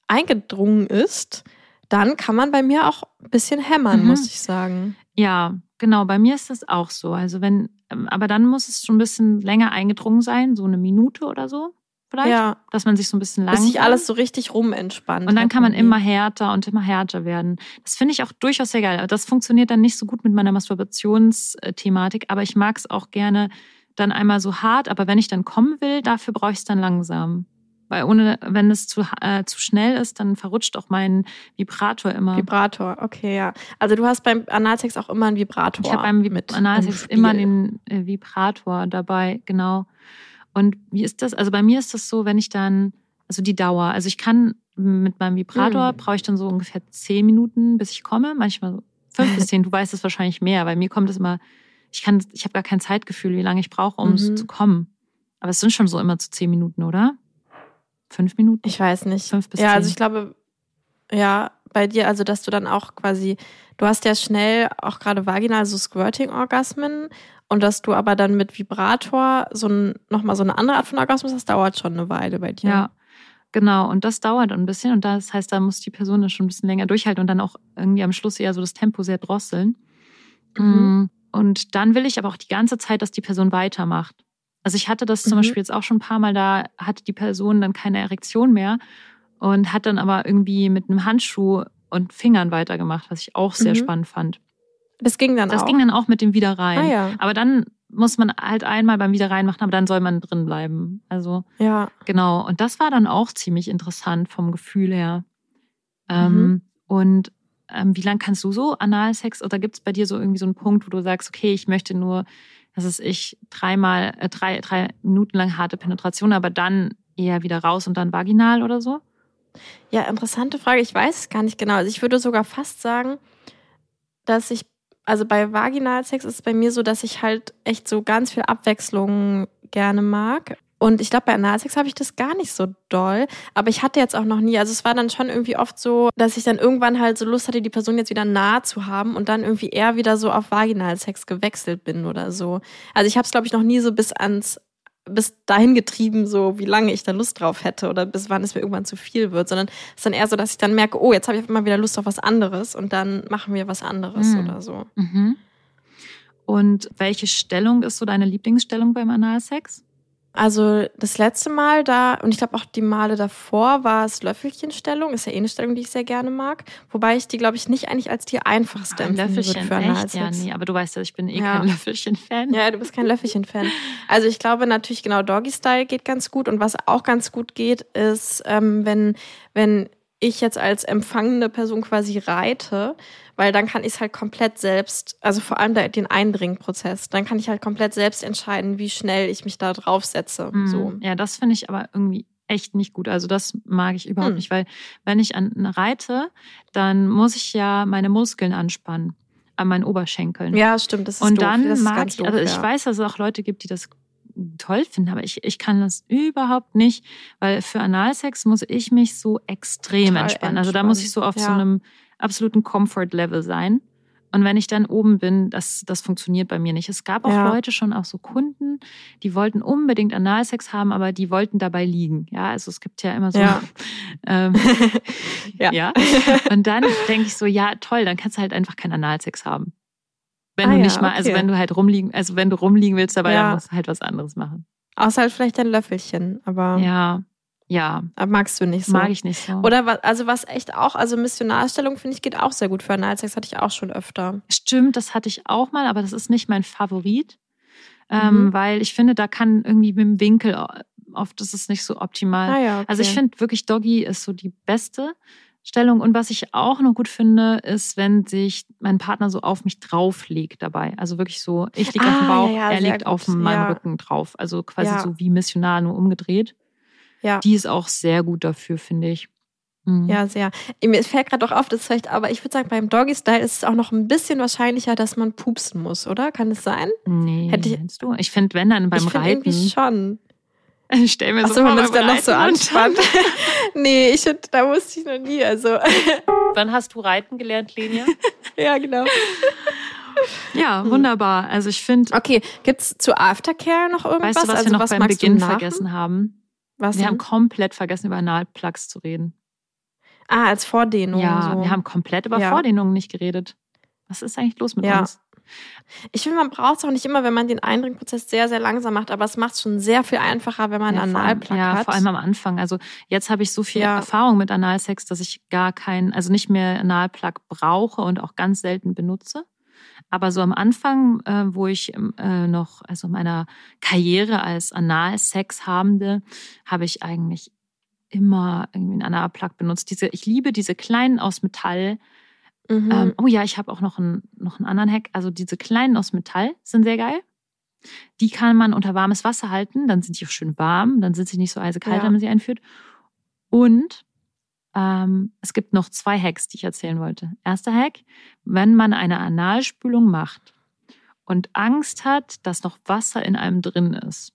eingedrungen ist, dann kann man bei mir auch ein bisschen hämmern, Mhm. muss ich sagen. Ja, genau, bei mir ist das auch so. Also wenn, ähm, aber dann muss es schon ein bisschen länger eingedrungen sein, so eine Minute oder so vielleicht, Ja, dass man sich so ein bisschen bis sich langsam alles so richtig rumentspannt. und dann kann man immer härter und immer härter werden. Das finde ich auch durchaus sehr geil. Das funktioniert dann nicht so gut mit meiner Masturbationsthematik, aber ich mag es auch gerne dann einmal so hart. Aber wenn ich dann kommen will, dafür brauche ich es dann langsam. Weil ohne, wenn es zu, äh, zu schnell ist, dann verrutscht auch mein Vibrator immer. Vibrator, okay, ja. Also du hast beim Analsex auch immer einen Vibrator. Ich habe beim mit Analsex immer den äh, Vibrator dabei, genau. Und wie ist das? Also bei mir ist das so, wenn ich dann, also die Dauer, also ich kann mit meinem Vibrator Mhm. brauche ich dann so ungefähr zehn Minuten, bis ich komme. Manchmal so fünf bis zehn. Du weißt es wahrscheinlich mehr, weil mir kommt es immer. Ich kann, ich habe gar kein Zeitgefühl, wie lange ich brauche, um Mhm. zu kommen. Aber es sind schon so immer zu zehn Minuten, oder? Fünf Minuten? Ich weiß nicht. Fünf bis ja, zehn. also ich glaube, ja, bei dir, also dass du dann auch quasi, du hast ja schnell auch gerade vaginal so Squirting-Orgasmen und dass du aber dann mit Vibrator so ein, nochmal so eine andere Art von Orgasmus hast, dauert schon eine Weile bei dir. Ja, genau. Und das dauert ein bisschen. Und das heißt, da muss die Person dann schon ein bisschen länger durchhalten und dann auch irgendwie am Schluss eher so das Tempo sehr drosseln. Mhm. Mm, Und dann will ich aber auch die ganze Zeit, dass die Person weitermacht. Also ich hatte das zum Mhm. Beispiel jetzt auch schon ein paar Mal, da hatte die Person dann keine Erektion mehr und hat dann aber irgendwie mit einem Handschuh und Fingern weitergemacht, was ich auch sehr Mhm. spannend fand. Das ging dann Das auch. ging dann auch mit dem Wiederrein. ah ja, Aber dann muss man halt einmal beim Wiederrein machen, aber dann soll man drin bleiben. Also ja. Genau, und das war dann auch ziemlich interessant vom Gefühl her. Ähm, Mhm. Und ähm, wie lang kannst du so Analsex oder gibt es bei dir so irgendwie so einen Punkt, wo du sagst, okay, ich möchte nur, dass es ich dreimal, äh, drei, drei Minuten lang harte Penetration, aber dann eher wieder raus und dann vaginal oder so? Ja, interessante Frage. Ich weiß es gar nicht genau. Also ich würde sogar fast sagen, dass ich, also bei Vaginalsex ist es bei mir so, dass ich halt echt so ganz viel Abwechslung gerne mag. Und ich glaube, bei Analsex habe ich das gar nicht so doll. Aber ich hatte jetzt auch noch nie, also es war dann schon irgendwie oft so, dass ich dann irgendwann halt so Lust hatte, die Person jetzt wieder nah zu haben und dann irgendwie eher wieder so auf Vaginalsex gewechselt bin oder so. Also ich habe es, glaube ich, noch nie so bis ans bis dahin getrieben, so wie lange ich da Lust drauf hätte oder bis wann es mir irgendwann zu viel wird, sondern es ist dann eher so, dass ich dann merke, oh, jetzt habe ich mal wieder Lust auf was anderes und dann machen wir was anderes Mhm. oder so. Mhm. Und welche Stellung ist so deine Lieblingsstellung beim Analsex? Also das letzte Mal da, und ich glaube auch die Male davor, war es Löffelchenstellung. Ist ja eh eine Stellung, die ich sehr gerne mag. Wobei ich die, glaube ich, nicht eigentlich als die einfachste Ein empfinden würde Löffelchen, für echt? Ja, nee, aber du weißt ja, ich bin eh Ja. kein Löffelchen-Fan. Ja, du bist kein Löffelchen-Fan. Also ich glaube natürlich genau Doggy-Style geht ganz gut und was auch ganz gut geht, ist, ähm, wenn, wenn ich jetzt als empfangende Person quasi reite, weil dann kann ich es halt komplett selbst, also vor allem den Eindringprozess, dann kann ich halt komplett selbst entscheiden, wie schnell ich mich da draufsetze. Mhm. So. Ja, das finde ich aber irgendwie echt nicht gut. Also das mag ich überhaupt Hm. nicht, weil wenn ich an reite, dann muss ich ja meine Muskeln anspannen an meinen Oberschenkeln. Ja, stimmt, das ist Und doof. dann das mag ich, doof, also ich ja. weiß, dass es auch Leute gibt, die das toll finden, aber ich, ich kann das überhaupt nicht, weil für Analsex muss ich mich so extrem Total entspannen. Also da muss ich so auf so entspannen, ja. einem absoluten Comfort-Level sein. Und wenn ich dann oben bin, das, das funktioniert bei mir nicht. Es gab auch Ja. Leute schon, auch so Kunden, die wollten unbedingt Analsex haben, aber die wollten dabei liegen. Ja, also es gibt ja immer so. Ja. ähm, Ja. ja. Und dann denke ich so, ja, toll, dann kannst du halt einfach keinen Analsex haben. Wenn Ah du ja, nicht mal, also okay. wenn du halt rumliegen, also wenn du rumliegen willst, dabei, Ja. dann musst du halt was anderes machen. Außer halt vielleicht ein Löffelchen, aber, Ja, ja, aber magst du nicht so. mag ich nicht so. Oder was, also was echt auch, also Missionarstellung finde ich geht auch sehr gut für Analsex, hatte ich auch schon öfter. Stimmt, das hatte ich auch mal, aber das ist nicht mein Favorit, ähm, Mhm. weil ich finde, da kann irgendwie mit dem Winkel oft ist es nicht so optimal. Ah ja, okay. Also ich finde wirklich Doggy ist so die beste Stellung. Und was ich auch noch gut finde, ist, wenn sich mein Partner so auf mich drauflegt dabei. Also wirklich so, ich liege auf dem Ah, Bauch, ja, ja, er liegt auf gut. meinem Ja. Rücken drauf. Also quasi so wie missionar, nur umgedreht. Ja. Die ist auch sehr gut dafür, finde ich. Mhm. Ja, sehr. Mir fällt gerade auch auf, das ist vielleicht, aber ich würde sagen, beim Doggy-Style ist es auch noch ein bisschen wahrscheinlicher, dass man pupsen muss, oder? Kann es sein? Nee, Hätte ich- meinst du? Ich finde, wenn dann beim ich finde irgendwie Reiten, schon. ich stell mir so Achso, vor, wenn man beim dann noch so Reiten anspannt. nee, ich find, da wusste ich noch nie. Also, Wann hast du reiten gelernt, Lenia? ja, genau. ja, wunderbar. Also ich finde, Okay, gibt's zu Aftercare noch irgendwas? weißt du, was also, wir noch was beim Beginn vergessen haben? Was Wir haben komplett vergessen, über Analplugs zu reden. Ah, als Vordehnung. ja, so. wir haben komplett über Ja. Vordehnungen nicht geredet. Was ist eigentlich los mit Ja. uns? Ich finde, man braucht es auch nicht immer, wenn man den Eindringprozess sehr, sehr langsam macht, aber es macht es schon sehr viel einfacher, wenn man ja, einen Analplug ja, hat. vor allem am Anfang. Also jetzt habe ich so viel Ja. Erfahrung mit Analsex, dass ich gar keinen, also nicht mehr Analplug brauche und auch ganz selten benutze. Aber so am Anfang, äh, wo ich ähm, äh, noch, also meiner Karriere als Analsex-Habende, habe ich eigentlich immer irgendwie einen Analplug benutzt. Diese, ich liebe diese kleinen aus Metall. Mhm. Ähm, oh ja, ich habe auch noch einen, noch einen anderen Hack. Also diese kleinen aus Metall sind sehr geil. Die kann man unter warmes Wasser halten, dann sind die auch schön warm, dann sind sie nicht so eisekalt, Ja. wenn man sie einführt. Und ähm, es gibt noch zwei Hacks, die ich erzählen wollte. Erster Hack, wenn man eine Analspülung macht und Angst hat, dass noch Wasser in einem drin ist,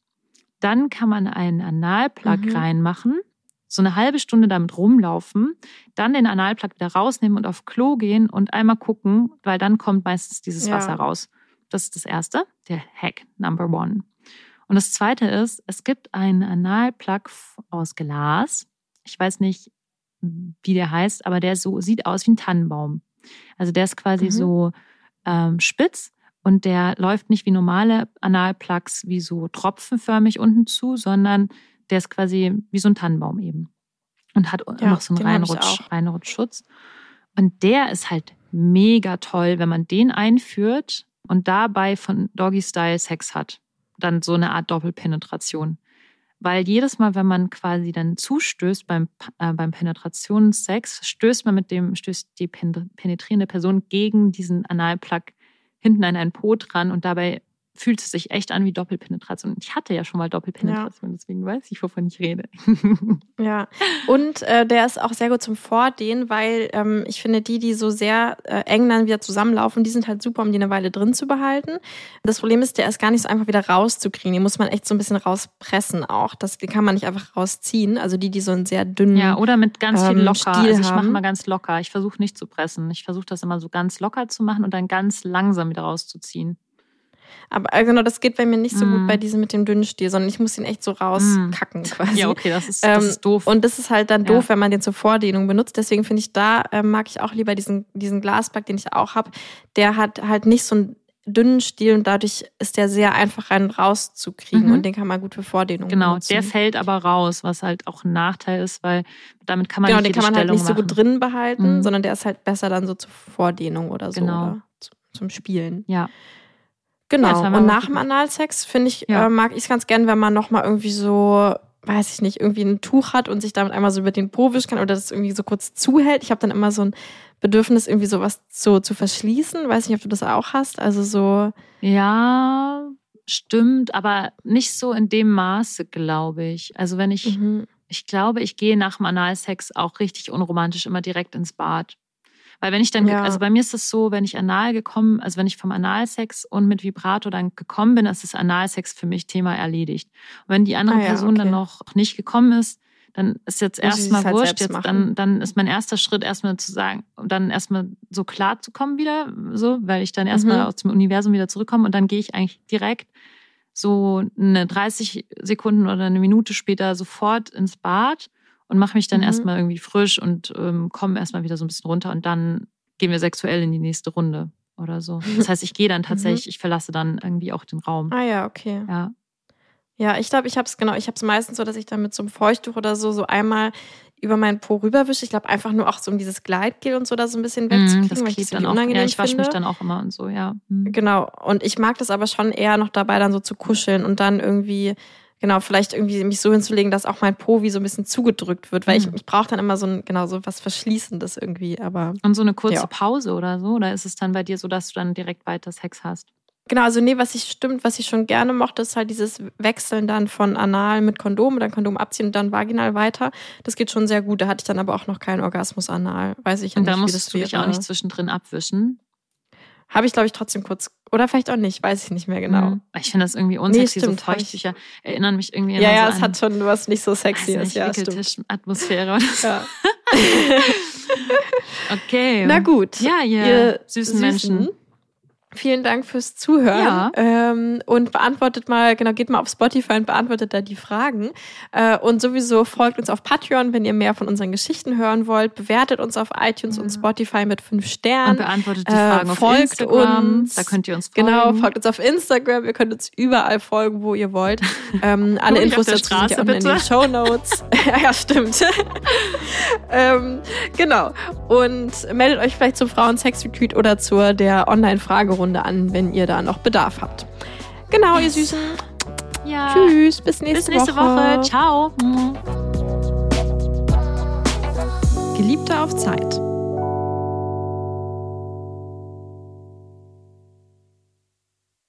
dann kann man einen Analplug Mhm. reinmachen, so eine halbe Stunde damit rumlaufen, dann den Analplug wieder rausnehmen und auf Klo gehen und einmal gucken, weil dann kommt meistens dieses Ja. Wasser raus. Das ist das erste, der Hack Number One. Und das zweite ist, es gibt einen Analplug aus Glas. Ich weiß nicht, wie der heißt, aber der so sieht aus wie ein Tannenbaum. Also der ist quasi Mhm. so ähm, spitz und der läuft nicht wie normale Analplugs, wie so tropfenförmig unten zu, sondern der ist quasi wie so ein Tannenbaum eben. Und hat Ja, noch so einen Reinrutsch. Reinrutschschutz. Und der ist halt mega toll, wenn man den einführt und dabei von Doggy Style Sex hat. Dann so eine Art Doppelpenetration. Weil jedes Mal, wenn man quasi dann zustößt beim, äh, beim Penetrationssex, stößt man mit dem, stößt die pen- penetrierende Person gegen diesen Analplug hinten an einen Po dran und dabei fühlt es sich echt an wie Doppelpenetration. Ich hatte ja schon mal Doppelpenetration, deswegen weiß ich, wovon ich rede. Ja, und äh, der ist auch sehr gut zum Vordehnen, weil ähm, ich finde, die, die so sehr äh, eng dann wieder zusammenlaufen, die sind halt super, um die eine Weile drin zu behalten. Das Problem ist, der ist gar nicht so einfach wieder rauszukriegen. Den muss man echt so ein bisschen rauspressen auch. Das den kann man nicht einfach rausziehen. Also die, die so einen sehr dünnen. Ja, oder mit ganz viel ähm, locker. Stiel also ich mache mal ganz locker. Ich versuche nicht zu pressen. Ich versuche das immer so ganz locker zu machen und dann ganz langsam wieder rauszuziehen. Aber äh, genau, das geht bei mir nicht so Mm. gut bei diesem mit dem dünnen Stiel, sondern ich muss ihn echt so rauskacken quasi. Ja, okay, das ist, das Ähm, ist doof. Und das ist halt dann Ja. doof, wenn man den zur Vordehnung benutzt. Deswegen finde ich, da äh, mag ich auch lieber diesen, diesen Glasplug, den ich auch habe. Der hat halt nicht so einen dünnen Stiel und dadurch ist der sehr einfach rein rauszukriegen Mhm. und den kann man gut für Vordehnung Genau, benutzen. der fällt aber raus, was halt auch ein Nachteil ist, weil damit kann man genau, nicht den kann man halt nicht so machen. gut drin behalten, Mhm. sondern der ist halt besser dann so zur Vordehnung oder so Genau. oder zu- zum Spielen. Ja, Genau. Ja, und nach dem. Analsex finde ich, Ja. äh, mag ich es ganz gern, wenn man nochmal irgendwie so, weiß ich nicht, irgendwie ein Tuch hat und sich damit einmal so über den Po wischen kann oder das irgendwie so kurz zuhält. Ich habe dann immer so ein Bedürfnis, irgendwie sowas so zu verschließen. Weiß nicht, ob du das auch hast. Also so, ja, stimmt, aber nicht so in dem Maße, glaube ich. Also wenn ich, mhm. ich glaube, ich gehe nach dem Analsex auch richtig unromantisch immer direkt ins Bad. Weil wenn ich dann, Ja. also bei mir ist es so, wenn ich anal gekommen, also wenn ich vom Analsex und mit Vibrato dann gekommen bin, ist das Analsex für mich Thema erledigt. Und wenn die andere Ah ja, Person dann okay. noch nicht gekommen ist, dann ist jetzt erstmal halt wurscht, jetzt dann, dann ist mein erster Schritt erstmal zu sagen, dann erstmal so klar zu kommen wieder, so, weil ich dann erstmal Mhm. aus dem Universum wieder zurückkomme und dann gehe ich eigentlich direkt so eine 30 Sekunden oder eine Minute später sofort ins Bad und mache mich dann Mhm. erstmal irgendwie frisch und ähm, komme erstmal wieder so ein bisschen runter und dann gehen wir sexuell in die nächste Runde oder so. Das heißt, ich gehe dann tatsächlich, ich verlasse dann irgendwie auch den Raum. ah ja, okay. Ja. Ja, ich glaube, ich habe es genau. Ich habe es meistens so, dass ich dann mit so einem Feuchttuch oder so so einmal über meinen Po rüberwische. Ich glaube einfach nur auch so, um dieses Gleitgel und so da so ein bisschen Mhm, wegzukriegen, das weil ich das dann auch. unangenehm Ja, ich wasche mich dann auch immer und so, ja. Mhm. Genau. Und ich mag das aber schon eher noch dabei, dann so zu kuscheln und dann irgendwie, genau, vielleicht irgendwie mich so hinzulegen, dass auch mein Po wie so ein bisschen zugedrückt wird, weil ich, Mhm. ich brauche dann immer so ein, genau, so was Verschließendes irgendwie. Aber Und so eine kurze Ja. Pause oder so? Oder ist es dann bei dir so, dass du dann direkt weiter Sex hast? genau, also nee, was ich stimmt, was ich schon gerne mochte, ist halt dieses Wechseln dann von anal mit Kondom oder Kondom abziehen und dann vaginal weiter. Das geht schon sehr gut. Da hatte ich dann aber auch noch keinen Orgasmus anal. Weiß ich ja Und nicht, da wie musstest das du dich auch nicht zwischendrin abwischen. Habe ich, glaube ich, trotzdem kurz. Oder vielleicht auch nicht, weiß ich nicht mehr genau. Mhm. Ich finde das irgendwie unsexy, stimmt, so Feuchttücher erinnern mich irgendwie Ja, ja, so es hat schon was nicht so sexy ist. Ja, stimmt. Wickeltisch-Atmosphäre. Ja. Okay. Na gut. Ja, ihr, ihr süßen, Menschen. Vielen Dank fürs Zuhören. Ja. Ähm, und beantwortet mal, genau, geht mal auf Spotify und beantwortet da die Fragen. Äh, und sowieso folgt uns auf Patreon, wenn ihr mehr von unseren Geschichten hören wollt. Bewertet uns auf iTunes und Spotify mit fünf Und Sternen. beantwortet die Äh, Fragen auf folgt Instagram. uns. Da könnt ihr uns folgen. Genau, folgt uns auf Instagram. Ihr könnt uns überall folgen, wo ihr wollt. Ähm, alle Infos auf dazu sind ja Straße, unten in den. Show Notes. ja, stimmt. ähm, genau. Und meldet euch vielleicht zum Frauen-Sex-Retreat oder zur der Online-Fragerunde an, wenn ihr da noch Bedarf habt. Genau, ihr Süßen. ja. Tschüss, bis nächste, Bis nächste Woche. Ciao. Geliebte auf Zeit.